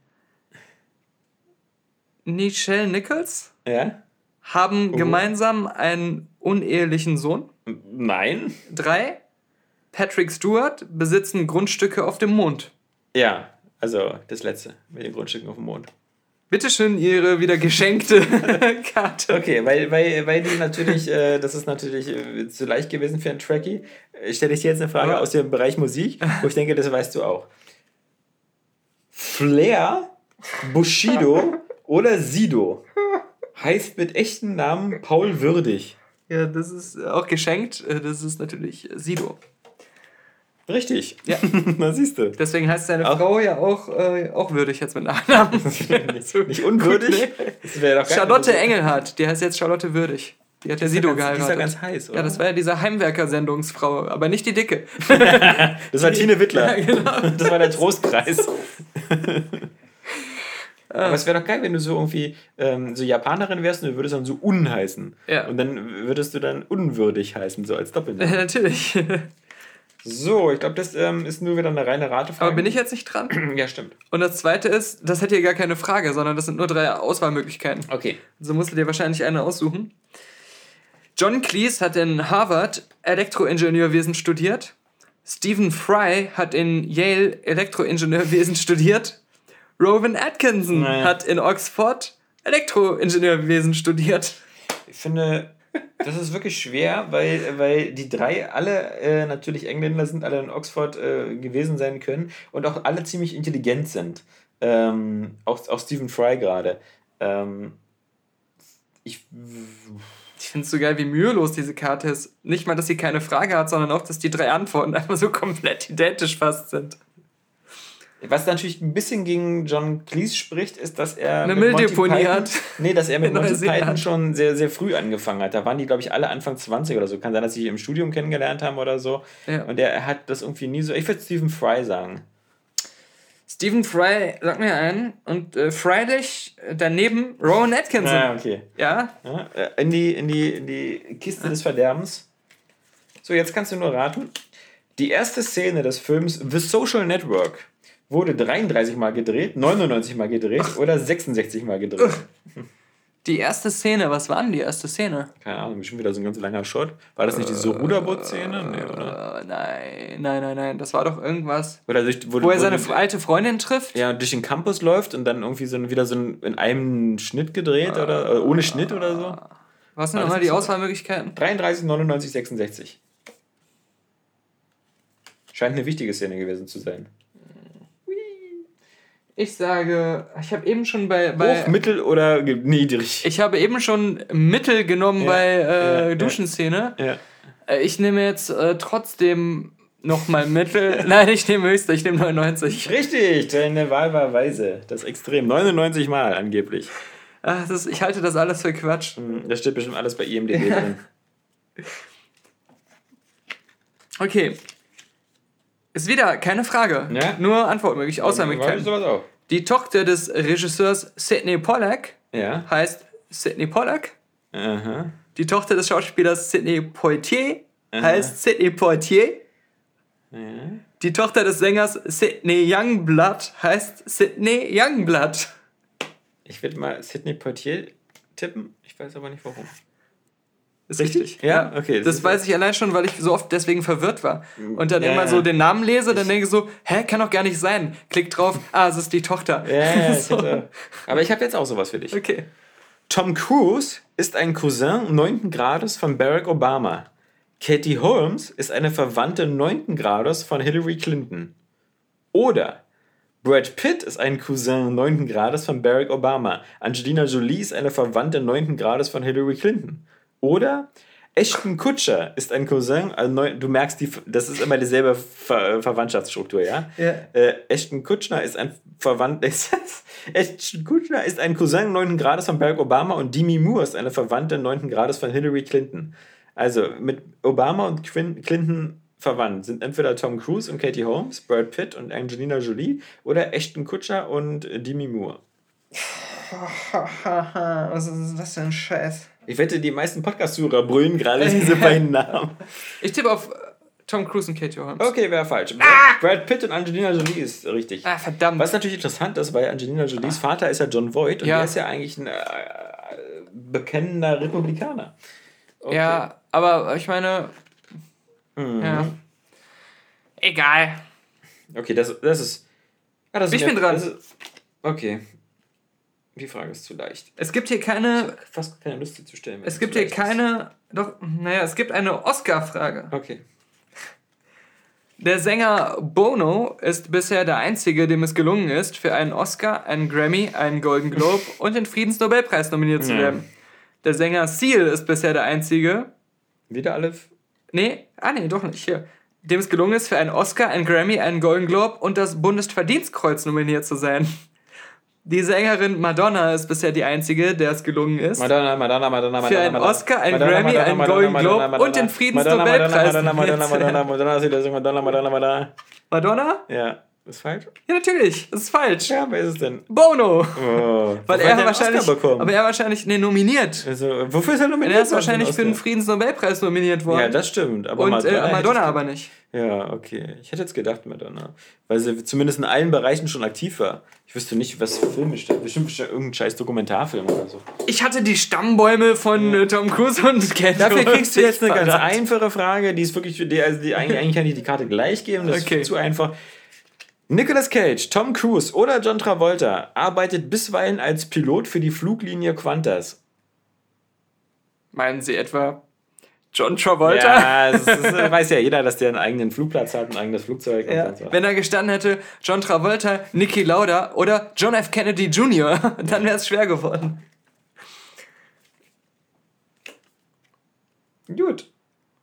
B: Nichelle Nichols
A: Ja.
B: haben gemeinsam einen unehelichen Sohn.
A: Nein.
B: Drei. Patrick Stewart besitzen Grundstücke auf dem Mond.
A: Ja. Also das letzte mit den Grundstücken auf dem Mond.
B: Bitteschön, Ihre wieder geschenkte Karte.
A: Okay, weil, weil, weil die natürlich, äh, das ist natürlich äh, zu leicht gewesen für einen Trekkie, äh, stelle ich dir jetzt eine Frage
B: Aber-
A: aus dem Bereich Musik, wo ich denke, das weißt du auch. Flair, Bushido oder Sido heißt mit echten Namen Paul Würdig.
B: Ja, das ist auch geschenkt. Äh, Das ist natürlich Sido.
A: Richtig.
B: Ja.
A: Na siehst du.
B: Deswegen heißt seine
A: Auch-
B: Frau ja auch, äh, auch würdig jetzt mit Nachnamen. So
A: Nicht unwürdig.
B: Charlotte
A: nicht-
B: Engelhardt, die heißt jetzt Charlotte Würdig. Die hat ja Sido
A: ganz- die ist ja
B: geheiratet.
A: ganz heiß, oder?
B: Ja, das war ja diese Heimwerker-Sendungsfrau, aber nicht die Dicke.
A: Das war Tine Wittler.
B: Ja, genau.
A: Das war der Trostpreis. Aber es wäre doch geil, wenn du so irgendwie ähm, so Japanerin wärst und du würdest dann so Un heißen.
B: Ja.
A: Und dann würdest du dann unwürdig heißen, so als Doppelname.
B: Natürlich.
A: So, ich glaube, das ähm, ist nur wieder eine reine Ratefrage.
B: Aber bin ich jetzt nicht dran?
A: Ja, stimmt.
B: Und das zweite ist, das hätte hier gar keine Frage, sondern das sind nur drei Auswahlmöglichkeiten.
A: Okay.
B: So musst du dir wahrscheinlich eine aussuchen. John Cleese hat in Harvard Elektroingenieurwesen studiert. Stephen Fry hat in Yale Elektroingenieurwesen studiert. Rowan Atkinson
A: Naja.
B: hat in Oxford Elektroingenieurwesen studiert.
A: Ich finde, das ist wirklich schwer, weil, weil die drei alle äh, natürlich Engländer sind, alle in Oxford äh, gewesen sein können und auch alle ziemlich intelligent sind. Ähm, auch, auch Stephen Fry gerade. Ähm, ich
B: Ich finde es so geil, wie mühelos diese Karte ist. Nicht mal, dass sie keine Frage hat, sondern auch, dass die drei Antworten einfach so komplett identisch fast sind.
A: Was natürlich ein bisschen gegen John Cleese spricht, ist, dass er.
B: Eine
A: Python-
B: hat.
A: Nee, dass er mit Monty. Python schon sehr, sehr früh angefangen hat. Da waren die, glaube ich, alle Anfang 20 oder so. Kann sein, dass sie im Studium kennengelernt haben oder so.
B: Ja.
A: Und er hat das irgendwie nie so. Ich würde Stephen Fry sagen.
B: Stephen Fry, sag mir einen. Und äh, Freilich daneben Rowan Atkinson.
A: Ah, okay.
B: Ja,
A: Ja, äh, in, die, in, die, in die Kiste des Verderbens. So, jetzt kannst du nur raten. Die erste Szene des Films The Social Network wurde 33 Mal gedreht, 99 Mal gedreht oder 66 Mal gedreht.
B: die erste Szene, was war denn die erste Szene?
A: Keine Ahnung, bestimmt wieder so ein ganz langer Shot. War das nicht diese Ruderboot-Szene? Nee, oder?
B: Äh, nein, nein, nein, nein. Das war doch irgendwas,
A: Oder durch, wo,
B: wo er seine
A: wo-
B: alte Freundin trifft.
A: ja, durch den Campus läuft und dann irgendwie so ein, wieder so ein, in einem Schnitt gedreht oder äh, ohne Schnitt oder so.
B: Was sind nochmal die? Auswahlmöglichkeiten?
A: 33, 99, 66. Scheint eine wichtige Szene gewesen zu sein.
B: Ich sage, ich habe eben schon bei, bei
A: Hoch, mittel oder niedrig?
B: ich habe eben schon Mittel genommen
A: Ja,
B: bei äh,
A: ja.
B: Duschenszene.
A: ja.
B: Äh, Ich nehme jetzt äh, trotzdem nochmal Mittel. Nein, ich nehme höchster, ich nehme 99.
A: Richtig, deine Wahl war weise. Das ist extrem. 99 Mal angeblich.
B: Ach, das, ich halte das alles für Quatsch.
A: Hm, Das steht bestimmt alles bei IMDb drin.
B: Okay. Ist wieder keine Frage.
A: Ja?
B: Nur Antwortmöglich, Auswahlmöglichkeiten.
A: sowas auch.
B: Die Tochter des Regisseurs Sidney Pollack
A: Ja.
B: heißt Sidney Pollack.
A: Aha.
B: Die Tochter des Schauspielers Sidney Poitier heißt Sidney Poitier.
A: Ja.
B: Die Tochter des Sängers Sidney Youngblood heißt Sidney Youngblood.
A: Ich würde mal Sidney Poitier tippen. Ich weiß aber nicht warum.
B: Ist
A: Richtig?
B: richtig.
A: Ja? Okay, das
B: Das, weiß ich allein schon, weil ich so oft deswegen verwirrt war. Und dann
A: Ja,
B: immer
A: ja.
B: so den Namen lese, dann denke ich so, hä, kann doch gar nicht sein. Klick drauf, ah, es ist die Tochter.
A: Ja, ja, ich
B: so.
A: hätte, aber ich habe jetzt auch sowas für dich.
B: Okay.
A: Tom Cruise ist ein Cousin 9. Grades von Barack Obama. Katie Holmes ist eine Verwandte 9. Grades von Hillary Clinton. Oder Brad Pitt ist ein Cousin 9. Grades von Barack Obama. Angelina Jolie ist eine Verwandte 9. Grades von Hillary Clinton. Oder Ashton Kutcher ist ein Cousin, also du merkst, die, das ist immer dieselbe Ver Verwandtschaftsstruktur, ja?
B: Ja.
A: Äh, Ashton Kutcher ist ein Verwandt? Ashton Kutcher ist ein Cousin 9. Grades von Barack Obama und Demi Moore ist eine Verwandte 9. Grades von Hillary Clinton. Also mit Obama und Clinton verwandt sind entweder Tom Cruise und Katie Holmes, Brad Pitt und Angelina Jolie oder Ashton Kutcher und Demi Moore.
B: Was ist das für ein Scheiß?
A: Ich wette, die meisten Podcast-Zuhörer brüllen gerade diese beiden Namen.
B: Ich tippe auf äh, Tom Cruise und Katie Holmes.
A: Okay, wäre falsch. Brad, Brad Pitt und Angelina Jolie ist richtig.
B: Ah, verdammt.
A: Was natürlich interessant ist, weil Angelina Jolies Vater ist ja John Voight und
B: Ja.
A: der ist ja eigentlich ein äh, bekennender Republikaner. Okay.
B: Ja, aber ich meine.
A: Mhm.
B: Ja. Egal.
A: Okay, das, das ist. Ah, das ist
B: Ich
A: mir-
B: bin dran.
A: das Ist, okay. Die Frage ist zu leicht.
B: Es gibt hier keine.
A: Fast keine Lust, zu stellen.
B: Es gibt hier
A: leicht ist.
B: keine. Doch, naja, es gibt eine Oscar-Frage.
A: Okay.
B: Der Sänger Bono ist bisher der einzige, dem es gelungen ist, für einen Oscar, einen Grammy, einen Golden Globe und den Friedensnobelpreis nominiert zu
A: Ja.
B: werden. Der Sänger Seal ist bisher der einzige.
A: Wieder alle.
B: Nee, ah nee, doch nicht. Hier. Dem es gelungen ist, für einen Oscar, einen Grammy, einen Golden Globe und das Bundesverdienstkreuz nominiert zu sein. Die Sängerin Madonna ist bisher die einzige, der es gelungen ist.
A: Madonna, Madonna, Madonna, Madonna.
B: Für einen Oscar, einen Grammy, einen Golden Globe und den Friedensnobelpreis
A: Madonna, Madonna, Madonna, Madonna. Madonna, Madonna, Madonna, Madonna, Madonna.
B: Madonna?
A: Ja, ist falsch?
B: Ja, natürlich. Das ist falsch.
A: Ja, wer ist es denn?
B: Bono.
A: Oh,
B: Weil er wahrscheinlich. Aber er wahrscheinlich. Nee, nominiert.
A: also, wofür ist er nominiert?
B: er ist wahrscheinlich für den? Friedensnobelpreis nominiert worden.
A: Ja, das stimmt. Aber
B: Und
A: Madonna,
B: äh, Madonna aber nicht.
A: Ja, okay. Ich hätte jetzt gedacht Madonna. Weil sie zumindest in allen Bereichen schon aktiv war. Ich wüsste nicht, was Filme steht. Bestimmt bestimmt irgendein scheiß Dokumentarfilm oder so.
B: Ich hatte die Stammbäume von äh, Tom Cruise und Ken
A: Dafür kriegst du jetzt eine ganz einfache Frage, die ist wirklich für die, also die, eigentlich, eigentlich kann ich die Karte gleich geben, das
B: Okay.
A: ist zu einfach. Nicolas Cage, Tom Cruise oder John Travolta arbeitet bisweilen als Pilot für die Fluglinie Qantas.
B: Meinen Sie etwa John Travolta?
A: Ja, das ist, das weiß ja jeder, dass der einen eigenen Flugplatz hat, ein eigenes Flugzeug
B: Ja.
A: so.
B: Wenn er gestanden hätte, John Travolta, Niki Lauda oder John F. Kennedy Jr., dann wäre es schwer geworden.
A: Gut.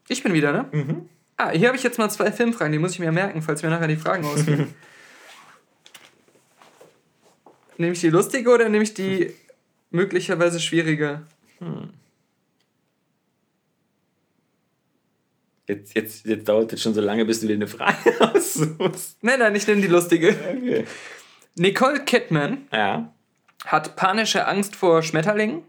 B: Ich bin wieder, ne?
A: Mhm.
B: Ah, hier habe ich jetzt mal zwei Filmfragen, die muss ich mir merken, falls mir nachher die Fragen ausgehen. nehme ich die lustige oder nehme ich die möglicherweise schwierige?
A: Jetzt, jetzt, jetzt dauert es schon so lange, bis du dir eine Frage aussuchst.
B: Nein, nein, ich nehme die lustige.
A: Okay.
B: Nicole Kidman
A: Ja.
B: hat panische Angst vor Schmetterlingen,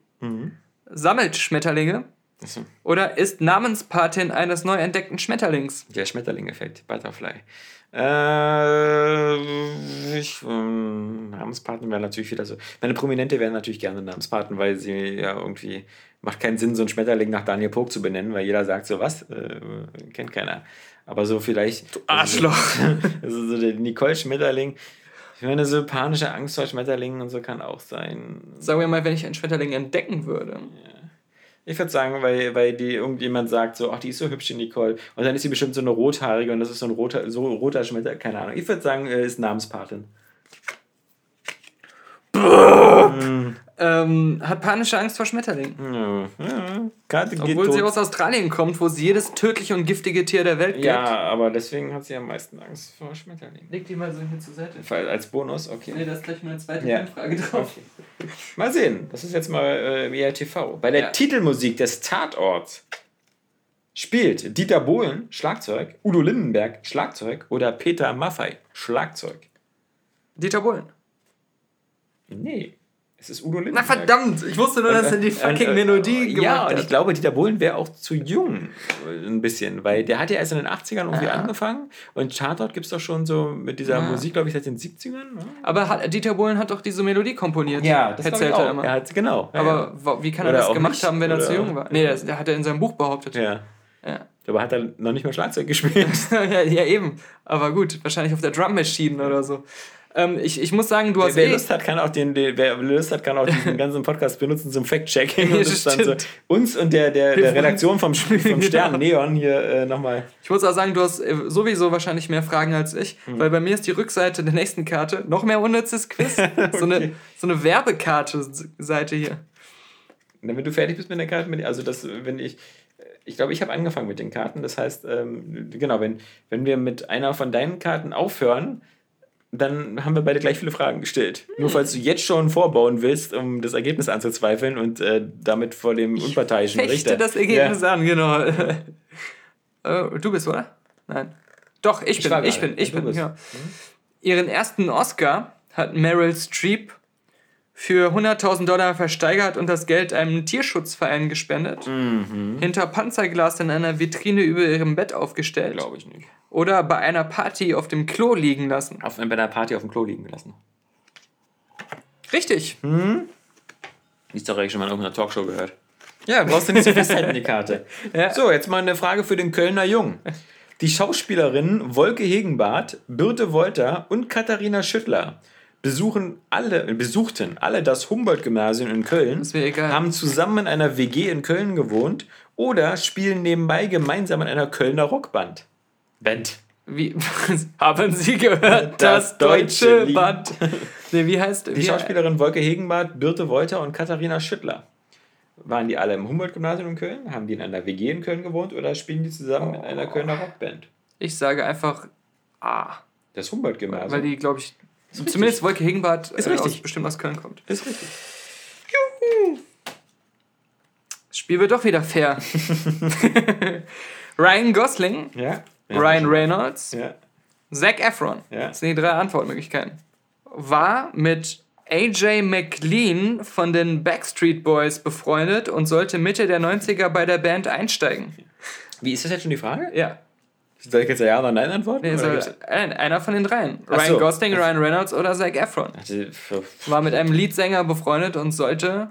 B: sammelt Schmetterlinge
A: Achso.
B: oder ist Namenspatin eines neu entdeckten Schmetterlings.
A: Der Schmetterling-Effekt, Butterfly. Äh, ich, ähm, Namenspaten wären natürlich wieder so. Meine Prominente wären natürlich gerne Namenspaten, weil sie ja irgendwie. Macht keinen Sinn, so einen Schmetterling nach Daniel Pog zu benennen, weil jeder sagt so, was? Äh, kennt keiner. Aber so vielleicht.
B: Arschloch.
A: Also so der Nicole Schmetterling. Ich meine, so panische Angst vor Schmetterlingen und so kann auch sein.
B: Sagen wir mal, wenn ich einen Schmetterling entdecken würde.
A: Ich würde sagen, weil, weil die irgendjemand sagt so, ach, die ist so hübsch, die Nicole. Und dann ist sie bestimmt so eine rothaarige und das ist so ein roter, so roter Schmetter, keine Ahnung. Ich würde sagen, äh, ist Namenspatin.
B: Ähm, hat panische Angst vor Schmetterlingen.
A: Ja, ja. Karte geht
B: Obwohl sie
A: tot.
B: aus Australien kommt, wo es jedes tödliche und giftige Tier der Welt gibt.
A: Ja, aber deswegen hat sie am meisten Angst vor Schmetterlingen.
B: Leg die mal so hier zur Seite.
A: Fall Als Bonus, okay.
B: Nee, da ist gleich meine zweite
A: Ja.
B: Filmfrage drauf.
A: Mal sehen, das ist jetzt mal äh, eher TV. Bei der
B: Ja.
A: Titelmusik des Tatorts spielt Dieter Bohlen Schlagzeug, Udo Lindenberg Schlagzeug oder Peter Maffei Schlagzeug.
B: Dieter Bohlen.
A: Nee, Es ist Udo
B: Na
A: Lindenberg.
B: verdammt, ich wusste nur, dass er die fucking
A: Und, äh,
B: Melodie gemacht
A: Ja, und ich glaube, Dieter Bohlen wäre auch zu jung. äh, Ein bisschen. Weil der hat ja erst in den 80ern irgendwie angefangen. Und Tatort gibt es doch schon so mit dieser Musik, glaube ich, seit den 70ern. Ne?
B: Aber hat, Dieter Bohlen hat doch diese Melodie komponiert.
A: glaub ich
B: erzählt er
A: auch.
B: immer.
A: Er hat, genau. ja,
B: Aber wie kann er
A: Oder
B: das gemacht
A: nicht,
B: haben, wenn er zu jung war? Nee, das, der hat er in seinem Buch behauptet.
A: ja. ja.
B: Ja.
A: Dabei hat er noch nicht mal Schlagzeug gespielt.
B: ja, ja, eben. Aber gut, wahrscheinlich auf der Drum Machine oder so. Ähm, ich, ich muss sagen, du
A: Wer,
B: hast
A: wer
B: eh,
A: Lust hat, kann auch den, den wer Lust hat, kann auch diesen ganzen Podcast benutzen zum Fact-Checking und dann so uns und der, der, der Redaktion vom, vom Stern. Neon hier äh, nochmal.
B: Ich muss auch sagen, du hast äh, sowieso wahrscheinlich mehr Fragen als ich,
A: Hm.
B: weil bei mir ist die Rückseite der nächsten Karte noch mehr unnützes Quiz. so, eine, so eine Werbekarte-Seite hier.
A: Wenn du fertig bist mit der Karte, also das, wenn ich, ich glaube, ich habe angefangen mit den Karten. Das heißt, ähm, genau, wenn, wenn wir mit einer von deinen Karten aufhören, dann haben wir beide gleich viele Fragen gestellt. Nur falls du jetzt schon vorbauen willst, um das Ergebnis anzuzweifeln und äh, damit vor dem unparteiischen
B: Fechte
A: Richter.
B: das Ergebnis
A: Ja.
B: an, genau. äh, du bist, oder? Nein. Doch, ich, bin, ich bin, ich
A: Ja, du
B: bin,
A: bist.
B: ja. Ihren ersten Oscar hat Meryl Streep für 100.000 Dollar versteigert und das Geld einem Tierschutzverein gespendet.
A: Mhm.
B: Hinter Panzerglas in einer Vitrine über ihrem Bett aufgestellt.
A: Glaube ich nicht.
B: Oder bei einer Party auf dem Klo liegen lassen.
A: Auf, bei einer Party auf dem Klo liegen gelassen.
B: Richtig.
A: Die Story habe ich schon mal in irgendeiner Talkshow gehört. Ja, brauchst du nicht so festhalten, die Karte.
B: Ja.
A: So, jetzt mal eine Frage für den Kölner Jungen. Die Schauspielerinnen Wolke Hegenbart, Birte Wolter und Katharina Schüttler besuchen alle, besuchten alle das Humboldt-Gymnasium in Köln, haben zusammen in einer WG in Köln gewohnt oder spielen nebenbei gemeinsam in einer Kölner Rockband. Band.
B: Wie, haben Sie gehört?
A: Das
B: Das, deutsche
A: deutsche.
B: Band. Nee, wie heißt
A: Die
B: wie,
A: Schauspielerin Wolke Hegenbart, Birte Wolter und Katharina Schüttler. Waren die alle im Humboldt-Gymnasium in Köln? Haben die in einer WG in Köln gewohnt oder spielen die zusammen in einer Kölner Rockband?
B: Ich sage einfach A.
A: Das Humboldt-Gymnasium.
B: Weil die, glaube ich,
A: richtig.
B: zumindest Wolke Hegenbart
A: Ist
B: äh, aus,
A: richtig.
B: bestimmt aus Köln kommt.
A: ist richtig.
B: Das Spiel wird doch wieder fair. Ryan Gosling,
A: Ja. ja.
B: Ryan Reynolds,
A: Ja.
B: Zac Efron.
A: Ja.
B: Das sind die drei Antwortmöglichkeiten. War mit AJ McLean von den Backstreet Boys befreundet und sollte Mitte der 90er bei der Band einsteigen.
A: Wie ist das jetzt schon die Frage?
B: Ja.
A: Soll ich jetzt ja oder nein antworten?
B: Nee, ein- einer von den dreien.
A: Ach
B: Ryan
A: so.
B: Gosling, Ryan Reynolds oder Zac Efron. War mit einem Leadsänger befreundet und sollte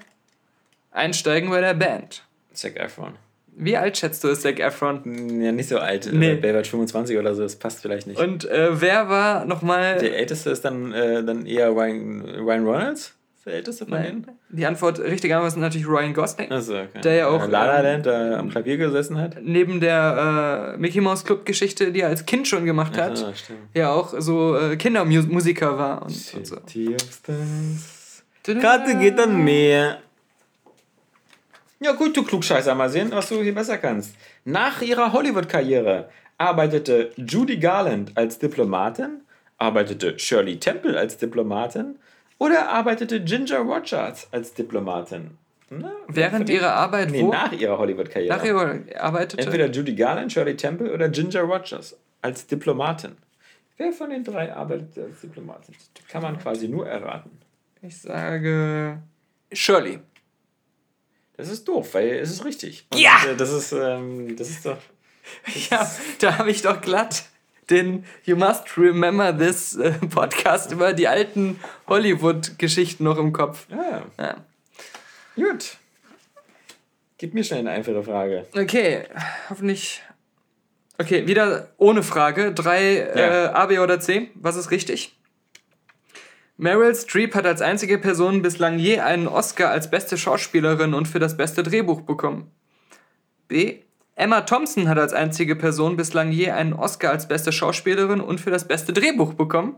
B: einsteigen bei der Band.
A: Zac Efron.
B: Wie alt schätzt du ist Zac Efron?
A: Hm, Ja, nicht so alt.
B: Nee.
A: Nee. Baywatch 25 oder so, das passt vielleicht nicht.
B: Und äh, wer war nochmal.
A: der älteste ist dann, äh, dann eher Ryan, Ryan Reynolds? Der älteste von
B: Nein.
A: denen?
B: Die Antwort richtig Antwort ist natürlich Ryan Gosling.
A: Achso, okay.
B: Der ja auch,
A: La La
B: ähm,
A: Land da am Klavier gesessen hat.
B: Neben der äh, Mickey Mouse Club Geschichte, die er als Kind schon gemacht hat,
A: Ah, stimmt.
B: ja auch so äh, Kindermusiker war und, und so.
A: Karte geht an mehr. Ja gut, du Klugscheißer, mal sehen, was du hier besser kannst. Nach ihrer Hollywood-Karriere arbeitete Judy Garland als Diplomatin, arbeitete Shirley Temple als Diplomatin oder arbeitete Ginger Rogers als Diplomatin. Na,
B: Während ihrer Arbeit
A: nee,
B: wo?
A: nach ihrer Hollywood-Karriere.
B: Nach ihrer arbeitete.
A: Entweder Judy Garland, Shirley Temple oder Ginger Rogers als Diplomatin. Wer von den drei arbeitet als Diplomatin? Kann man quasi nur erraten.
B: ich sage Shirley.
A: Das ist doof, weil es ist richtig. Und,
B: Ja!
A: äh, Das ist, ähm, das ist doch.
B: Ja, da habe ich doch glatt den You Must Remember This äh, Podcast über die alten Hollywood-Geschichten noch im Kopf.
A: Ja,
B: Ja.
A: gut. Gib mir schnell eine einfache Frage.
B: Okay, hoffentlich. Okay, wieder ohne Frage. Drei
A: Ja.
B: äh, A, B oder C. Was ist richtig? Meryl Streep hat als einzige Person bislang je einen Oscar als beste Schauspielerin und für das beste Drehbuch bekommen. B. Emma Thompson hat als einzige Person bislang je einen Oscar als beste Schauspielerin und für das beste Drehbuch bekommen.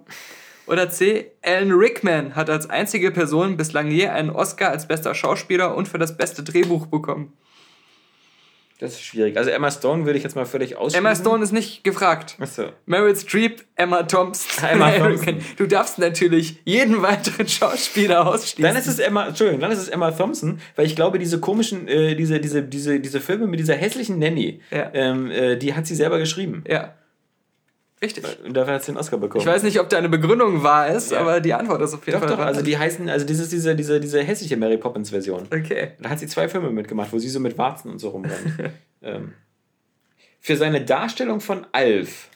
B: Oder C. Alan Rickman hat als einzige Person bislang je einen Oscar als bester Schauspieler und für das beste Drehbuch bekommen.
A: Das ist schwierig. Also Emma Stone würde ich jetzt mal völlig ausschließen.
B: Emma Stone ist nicht gefragt.
A: Achso.
B: Meryl Streep, Emma Thompson.
A: Emma Thompson.
B: Du darfst natürlich jeden weiteren Schauspieler ausschließen.
A: Dann ist es Emma, Entschuldigung, dann ist es Emma Thompson, weil ich glaube, diese komischen, äh, diese, diese, diese, diese Filme mit dieser hässlichen Nanny,
B: Ja.
A: ähm, äh, die hat sie selber geschrieben.
B: ja. Richtig.
A: Und dafür hat sie den Oscar bekommen.
B: Ich weiß nicht, ob deine Begründung wahr ist,
A: Ja.
B: aber die Antwort ist auf jeden
A: Doch,
B: Fall
A: doch,
B: wahr.
A: also die heißen, also dieses, diese, diese, diese hässliche Mary Poppins Version.
B: Okay.
A: Da hat sie zwei Filme mitgemacht, wo sie so mit Warzen und so rumrennt. ähm, für seine Darstellung von Alf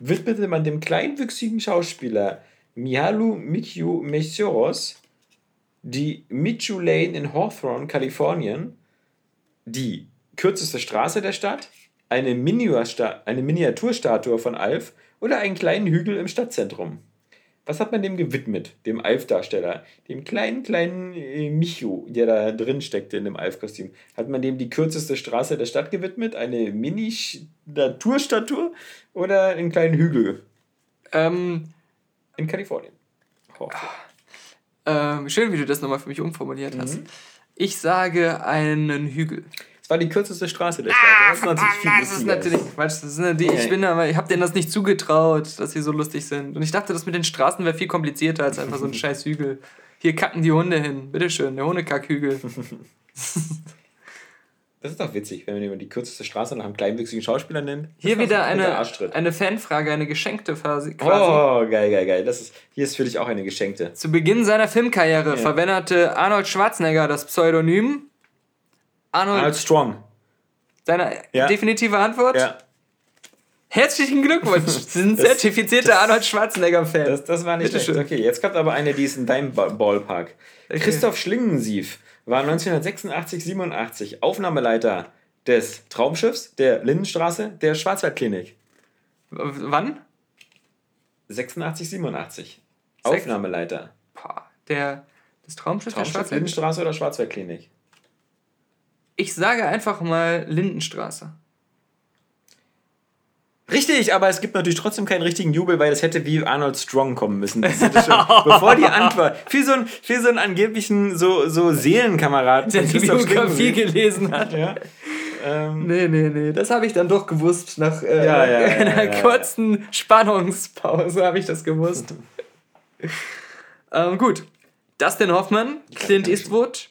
A: widmete man dem kleinwüchsigen Schauspieler Mihalu Mikiu Mesoros die Michu Lane in Hawthorne, Kalifornien, die kürzeste Straße der Stadt, eine, eine Miniaturstatue von Alf oder einen kleinen Hügel im Stadtzentrum. Was hat man dem gewidmet, dem Alf-Darsteller? Dem kleinen, kleinen äh, Michu, der da drin steckte in dem Alf-Kostüm. Hat man dem die kürzeste Straße der Stadt gewidmet? Eine Mini-Naturstatue? Oder einen kleinen Hügel
B: Ähm,
A: in Kalifornien? Oh.
B: ähm, schön, wie du das nochmal für mich umformuliert
A: Mhm.
B: hast. Ich sage einen Hügel.
A: Es war die kürzeste Straße der Stadt. das ist natürlich viel
B: Ah, Das ist natürlich Quatsch. Das sind die, ich bin aber, ich habe denen das nicht zugetraut, dass sie so lustig sind. Und ich dachte, das mit den Straßen wäre viel komplizierter als einfach so ein scheiß Hügel. Hier kacken die Hunde hin. Bitteschön, der Hundekackhügel.
A: Das ist doch witzig, wenn man über die kürzeste Straße nach einem kleinwüchsigen Schauspieler nennt.
B: Hier
A: ist
B: wieder eine, eine Fanfrage, eine geschenkte quasi. quasi.
A: Oh, geil, geil, geil. Das ist, hier ist für dich auch eine geschenkte.
B: Zu Beginn seiner Filmkarriere
A: Ja.
B: verwendete Arnold Schwarzenegger das Pseudonym Arnold.
A: Arnold Strong.
B: Deine
A: Ja.
B: definitive Antwort?
A: Ja,
B: Herzlichen Glückwunsch. Sie sind zertifizierter Arnold Schwarzenegger-Fan.
A: das, das war nicht schlecht.
B: schön.
A: Okay, jetzt kommt aber eine, die ist in deinem Ba- Ballpark. Christoph Schlingensief war 1986, 87 Aufnahmeleiter des Traumschiffs, der Lindenstraße, der Schwarzwaldklinik.
B: W- Wann?
A: 86, 87.
B: Sechs-
A: Aufnahmeleiter.
B: Boah, der, das Traumschiff der Schwarzenegger.
A: Lindenstraße oder Schwarzwaldklinik?
B: Ich sage einfach mal Lindenstraße.
A: Richtig, aber es gibt natürlich trotzdem keinen richtigen Jubel, weil es hätte wie Arnold Strong kommen müssen. Das hätte schon, bevor die Antwort. Für so einen, für so einen angeblichen so, so Seelenkameraden.
B: Der die Biografie gelesen hat.
A: Ja. Ähm,
B: Nee, nee, nee. Das habe ich dann doch gewusst. Nach äh,
A: Ja, ja,
B: einer
A: ja,
B: kurzen Spannungspause habe ich das gewusst. ähm, gut. Dustin Hoffman, Clint Eastwood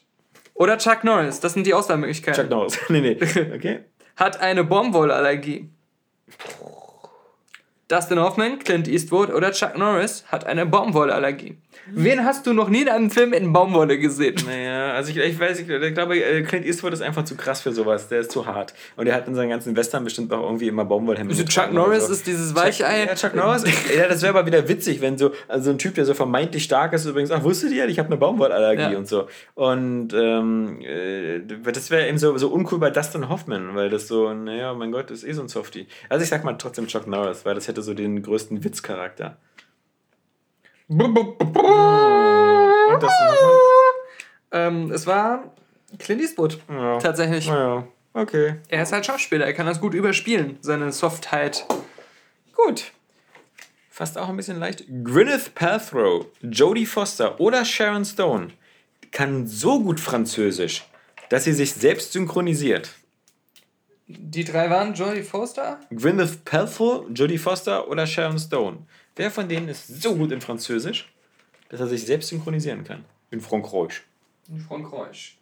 B: oder Chuck Norris. Das sind die Auswahlmöglichkeiten.
A: Chuck Norris. nee, nee. Okay.
B: Hat eine Baumwollallergie. Dustin Hoffman, Clint Eastwood oder Chuck Norris hat eine Baumwollallergie. Wen hast du noch nie in einem Film in Baumwolle gesehen?
A: Naja, also ich, ich weiß, ich, ich glaube, äh, Clint Eastwood ist einfach zu krass für sowas. Der ist zu hart. Und er hat in seinen ganzen Western bestimmt auch irgendwie immer Baumwollhemden.
B: Also Chuck Norris
A: so.
B: ist dieses Weichei.
A: Ja, Chuck Norris. ja, das wäre aber wieder witzig, wenn so also ein Typ, der so vermeintlich stark ist, übrigens, ach, wusstet ihr, ich habe eine Baumwollallergie
B: Ja.
A: und so. Und ähm, äh, das wäre eben so, so uncool bei Dustin Hoffman, weil das so, naja, mein Gott, das ist eh so ein Softie. Also ich sag mal trotzdem Chuck Norris, weil das hätte so den größten Witzcharakter. Und Dustin Hoffman?
B: Ähm, es war Clint Eastwood.
A: Ja.
B: Tatsächlich.
A: Naja, okay.
B: Er ist halt Schauspieler, er kann das gut überspielen, seine Softheit.
A: Gut. Fast auch ein bisschen leicht. Gwyneth Paltrow, Jodie Foster oder Sharon Stone kann so gut Französisch, dass sie sich selbst synchronisiert.
B: Die drei waren Jodie Foster?
A: Gwyneth Paltrow, Jodie Foster oder Sharon Stone. Wer von denen ist so gut in Französisch, dass er sich selbst synchronisieren kann? In Frankreich.
B: Frankreich.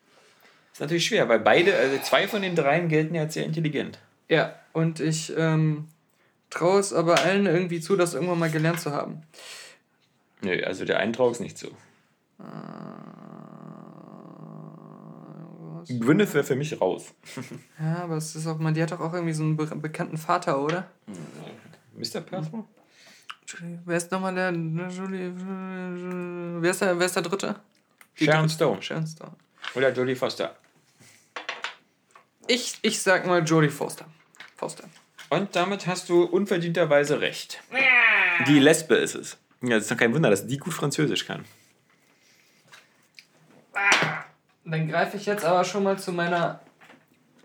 A: Ist natürlich schwer, weil beide, also zwei von den dreien gelten ja als sehr intelligent.
B: Ja, und ich ähm, traue es aber allen irgendwie zu, das irgendwann mal gelernt zu haben.
A: Nö, also der einen traut es nicht zu. Gwyneth wäre für mich raus.
B: Ja, aber es ist auch mal, die hat doch auch irgendwie so einen be bekannten Vater, oder?
A: Mr. Paltrow?
B: Julie, Wer ist nochmal der. Julie, wer, ist der wer ist der Dritte? Die
A: Sharon
B: Dritte-
A: Stone.
B: Sharon Stone.
A: Oder Jodie Foster.
B: Ich, ich sag mal Jodie Foster. Foster.
A: Und damit hast du unverdienterweise recht. Die Lesbe ist es. Ja, es ist doch kein Wunder, dass die gut Französisch kann.
B: Dann greife ich jetzt aber schon mal zu meiner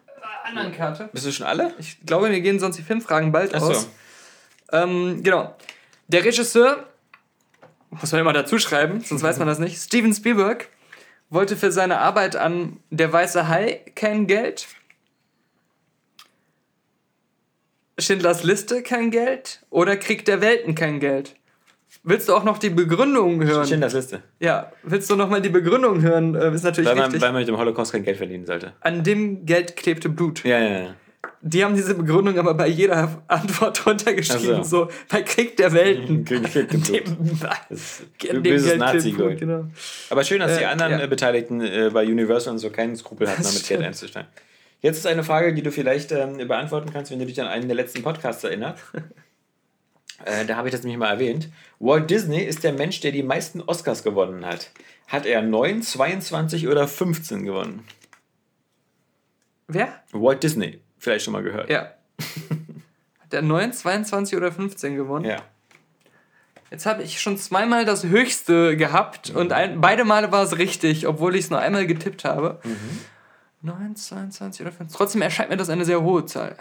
B: äh, anderen Karte.
A: Bist du schon alle?
B: Ich glaube, mir gehen sonst die Filmfragen bald
A: Achso.
B: aus. Ähm, genau. Der Regisseur, muss man immer dazu schreiben, sonst weiß man das nicht, Steven Spielberg wollte für seine Arbeit an Der Weiße Hai kein Geld. Schindlers Liste kein Geld oder Krieg der Welten kein Geld. Willst du auch noch die Begründung hören?
A: Schindlers Liste.
B: Ja, willst du noch mal die Begründung hören? Äh, ist natürlich
A: Weil man,
B: wichtig.
A: weil man mit dem Holocaust kein Geld verdienen sollte.
B: An dem Geld klebte Blut.
A: Ja, ja, ja.
B: die haben diese Begründung aber bei jeder Antwort runtergeschrieben.
A: So.
B: So, bei Krieg der Welten.
A: Krieg- Krieg.
B: Dem-
A: Das
B: dem
A: böses
B: Geld
A: Nazi-Gold.
B: Genau.
A: Aber schön, dass die
B: Äh,
A: anderen
B: ja.
A: äh, Beteiligten äh, bei Universal und so keinen Skrupel hatten, damit. Geld einzusteigen. Jetzt ist eine Frage, die du vielleicht ähm, beantworten kannst, wenn du dich an einen der letzten Podcasts erinnerst. Äh, da habe ich das nämlich mal erwähnt. Walt Disney ist der Mensch, der die meisten Oscars gewonnen hat. Hat er 9, 22 oder 15 gewonnen?
B: Wer?
A: Walt Disney, vielleicht schon mal gehört.
B: Ja. Hat der 9, 22 oder 15 gewonnen?
A: Ja.
B: Jetzt habe ich schon zweimal das Höchste gehabt und ein, beide Male war es richtig, obwohl ich es nur einmal getippt habe. 9, 22 oder 15. Trotzdem erscheint mir das eine sehr hohe Zahl.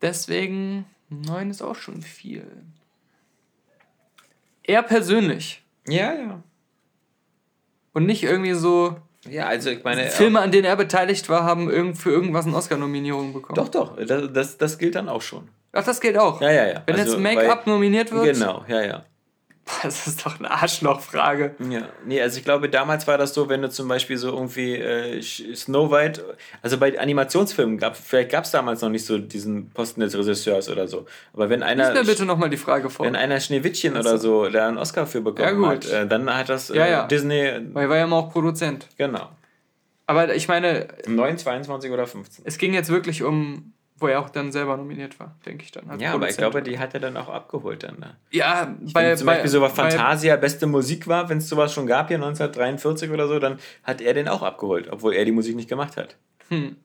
B: Deswegen 9 ist auch schon viel. Er persönlich
A: Ja, ja.
B: und nicht irgendwie so
A: Ja, also ich meine.
B: Filme, an denen er beteiligt war, haben irgend, für irgendwas eine Oscar-Nominierung bekommen.
A: Doch, doch, das, das, das gilt dann auch schon.
B: Ach, das gilt auch.
A: Ja, ja, ja.
B: Wenn
A: Also,
B: jetzt Make-up nominiert wird,
A: Genau, ja, ja.
B: Das ist doch eine Arschlochfrage.
A: Ja, nee, also ich glaube, damals war das so, wenn du zum Beispiel so irgendwie äh, Snow White, also bei Animationsfilmen gab vielleicht gab es damals noch nicht so diesen Posten des Regisseurs oder so. Aber wenn
B: Lies
A: einer,
B: mir bitte nochmal die Frage vor.
A: wenn einer Schneewittchen oder so da einen Oscar für bekommen
B: Ja,
A: hat, äh, dann hat das äh,
B: Ja, ja.
A: Disney,
B: Weil er war ja immer auch Produzent.
A: genau.
B: Aber ich meine,
A: 9, 22 oder 15.
B: es ging jetzt wirklich um, wo er auch dann selber nominiert war, denke ich dann.
A: Ja, aber ich
B: Produzent.
A: glaube, die hat er dann auch abgeholt dann. Ne?
B: Ja,
A: Wenn
B: bei,
A: zum
B: bei,
A: Beispiel so was
B: bei-
A: Fantasia beste Musik war, wenn es sowas schon gab hier 1943 oder so, dann hat er den auch abgeholt, obwohl er die Musik nicht gemacht hat.
B: Hm.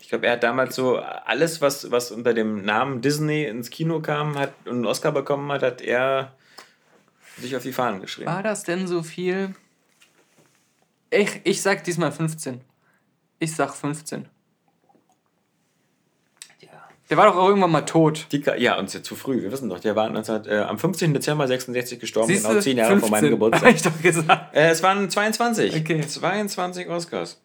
A: Ich glaube, er hat damals so alles, was, was unter dem Namen Disney ins Kino kam hat und einen Oscar bekommen hat, hat er sich auf die Fahnen geschrieben.
B: War das denn so viel? Ich, ich sag diesmal 15. Ich sag 15. Der war doch auch irgendwann mal tot.
A: Die, ja, und ist ja zu früh, wir wissen doch, der war 19, äh, am 15. Dezember 66 gestorben,
B: Siehst
A: genau
B: du?
A: zehn Jahre vor meinem
B: 15, Hab
A: Geburtstag.
B: ich doch gesagt.
A: Äh, es waren 22.
B: Okay.
A: 22 Oscars.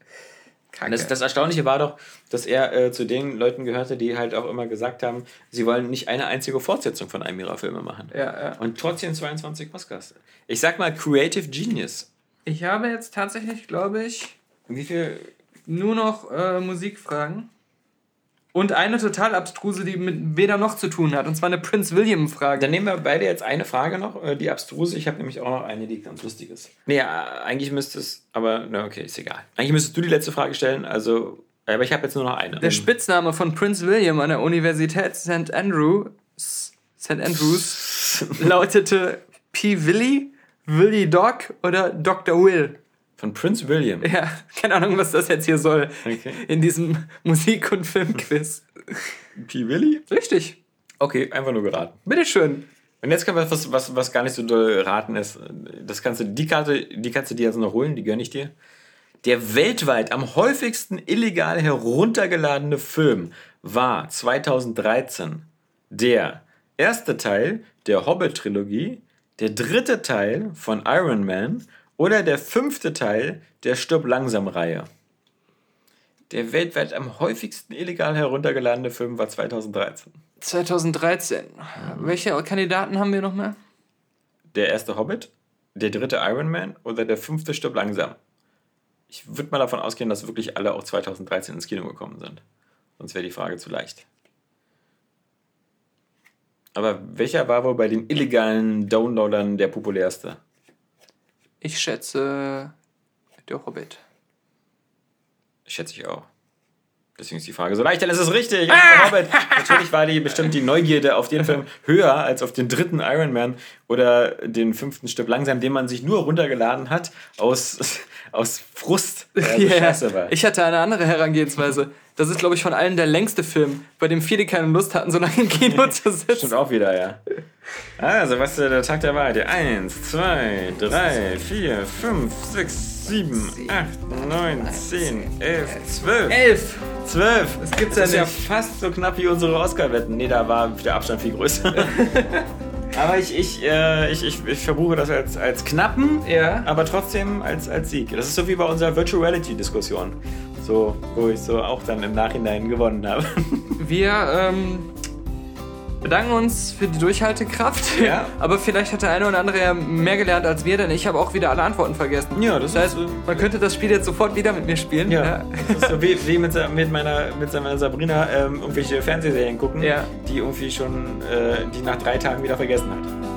A: Das, das Erstaunliche war doch, dass er äh, zu den Leuten gehörte, die halt auch immer gesagt haben, sie wollen nicht eine einzige Fortsetzung von einem ihrer Filme machen.
B: ja, ja.
A: Und trotzdem 22 Oscars. Ich sag mal Creative Genius.
B: Ich habe jetzt tatsächlich, glaube ich,
A: Wie viel?
B: nur noch äh, Musikfragen. Und eine total abstruse, die mit weder noch zu tun hat. Und zwar eine Prince William-Frage.
A: Dann nehmen wir beide jetzt eine Frage noch, äh, die abstruse. Ich habe nämlich auch noch eine, die ganz lustig ist. Nee, äh, eigentlich müsste es, aber na okay, ist egal. Eigentlich müsstest du die letzte Frage stellen, also, aber ich habe jetzt nur noch eine.
B: Der Spitzname von Prince William an der Universität St. Andrew, St. Andrews lautete P. Willy, Willy Doc oder Dr. Will.
A: Von Prince William.
B: Ja, keine Ahnung, was das jetzt hier soll.
A: Okay.
B: In diesem Musik- und Filmquiz.
A: P. Willy?
B: Richtig.
A: Okay, einfach nur geraten.
B: Bitteschön.
A: Und jetzt kommt was, was, was gar nicht so doll raten ist. Das kannst du, die Karte, die kannst du dir also noch holen, die gönne ich dir. Der weltweit am häufigsten illegal heruntergeladene Film war 2013 der erste Teil der Hobbit-Trilogie, der dritte Teil von Iron Man oder der fünfte Teil der Stirb langsam-Reihe. Der weltweit am häufigsten illegal heruntergeladene Film war 2013.
B: 2013. Welche Kandidaten haben wir noch mehr?
A: Der erste Hobbit, der dritte Iron Man oder der fünfte Stirb langsam. Ich würde mal davon ausgehen, dass wirklich alle auch 2013 ins Kino gekommen sind. Sonst wäre die Frage zu leicht. Aber welcher war wohl bei den illegalen Downloadern der populärste?
B: Ich schätze der Hobbit.
A: Schätze ich auch. Deswegen ist die Frage so leicht, denn es ist richtig. Der Hobbit. Natürlich war die bestimmt die Neugierde auf den Film höher als auf den dritten Iron Man oder den fünften Stück langsam, den man sich nur runtergeladen hat aus, aus Frust. war.
B: Ich hatte eine andere Herangehensweise. Das ist, glaube ich, von allen der längste Film, bei dem viele keine Lust hatten, so lange im Kino zu
A: Stimmt
B: sitzen.
A: auch wieder, ja. Also, was ist der Tag der Wahrheit? Eins, zwei, drei, vier, fünf, sechs, sieben, acht, neun, zehn, elf, zwölf.
B: Elf!
A: Zwölf.
B: Das gibt's
A: das
B: ja
A: ist
B: nicht.
A: ja fast so knapp wie unsere Oscar-Wetten. Nee, da war der Abstand viel größer. aber ich, ich, äh, ich, ich, ich verbuche das als, als knappen,
B: Ja.
A: aber trotzdem als, als Sieg. Das ist so wie bei unserer Virtual Reality-Diskussion. So, wo ich so auch dann im Nachhinein gewonnen habe.
B: Wir ähm, bedanken uns für die Durchhaltekraft.
A: Ja.
B: Aber vielleicht hat der eine oder andere ja mehr gelernt als wir, denn ich habe auch wieder alle Antworten vergessen.
A: Ja, das
B: Das heißt,
A: ist, äh,
B: man könnte das Spiel jetzt sofort wieder mit mir spielen.
A: Ja, das ist so wie, wie mit, Sa- mit, meiner, mit meiner Sabrina ähm, irgendwelche Fernsehserien gucken,
B: Ja.
A: die irgendwie schon, äh, die nach drei Tagen wieder vergessen hat.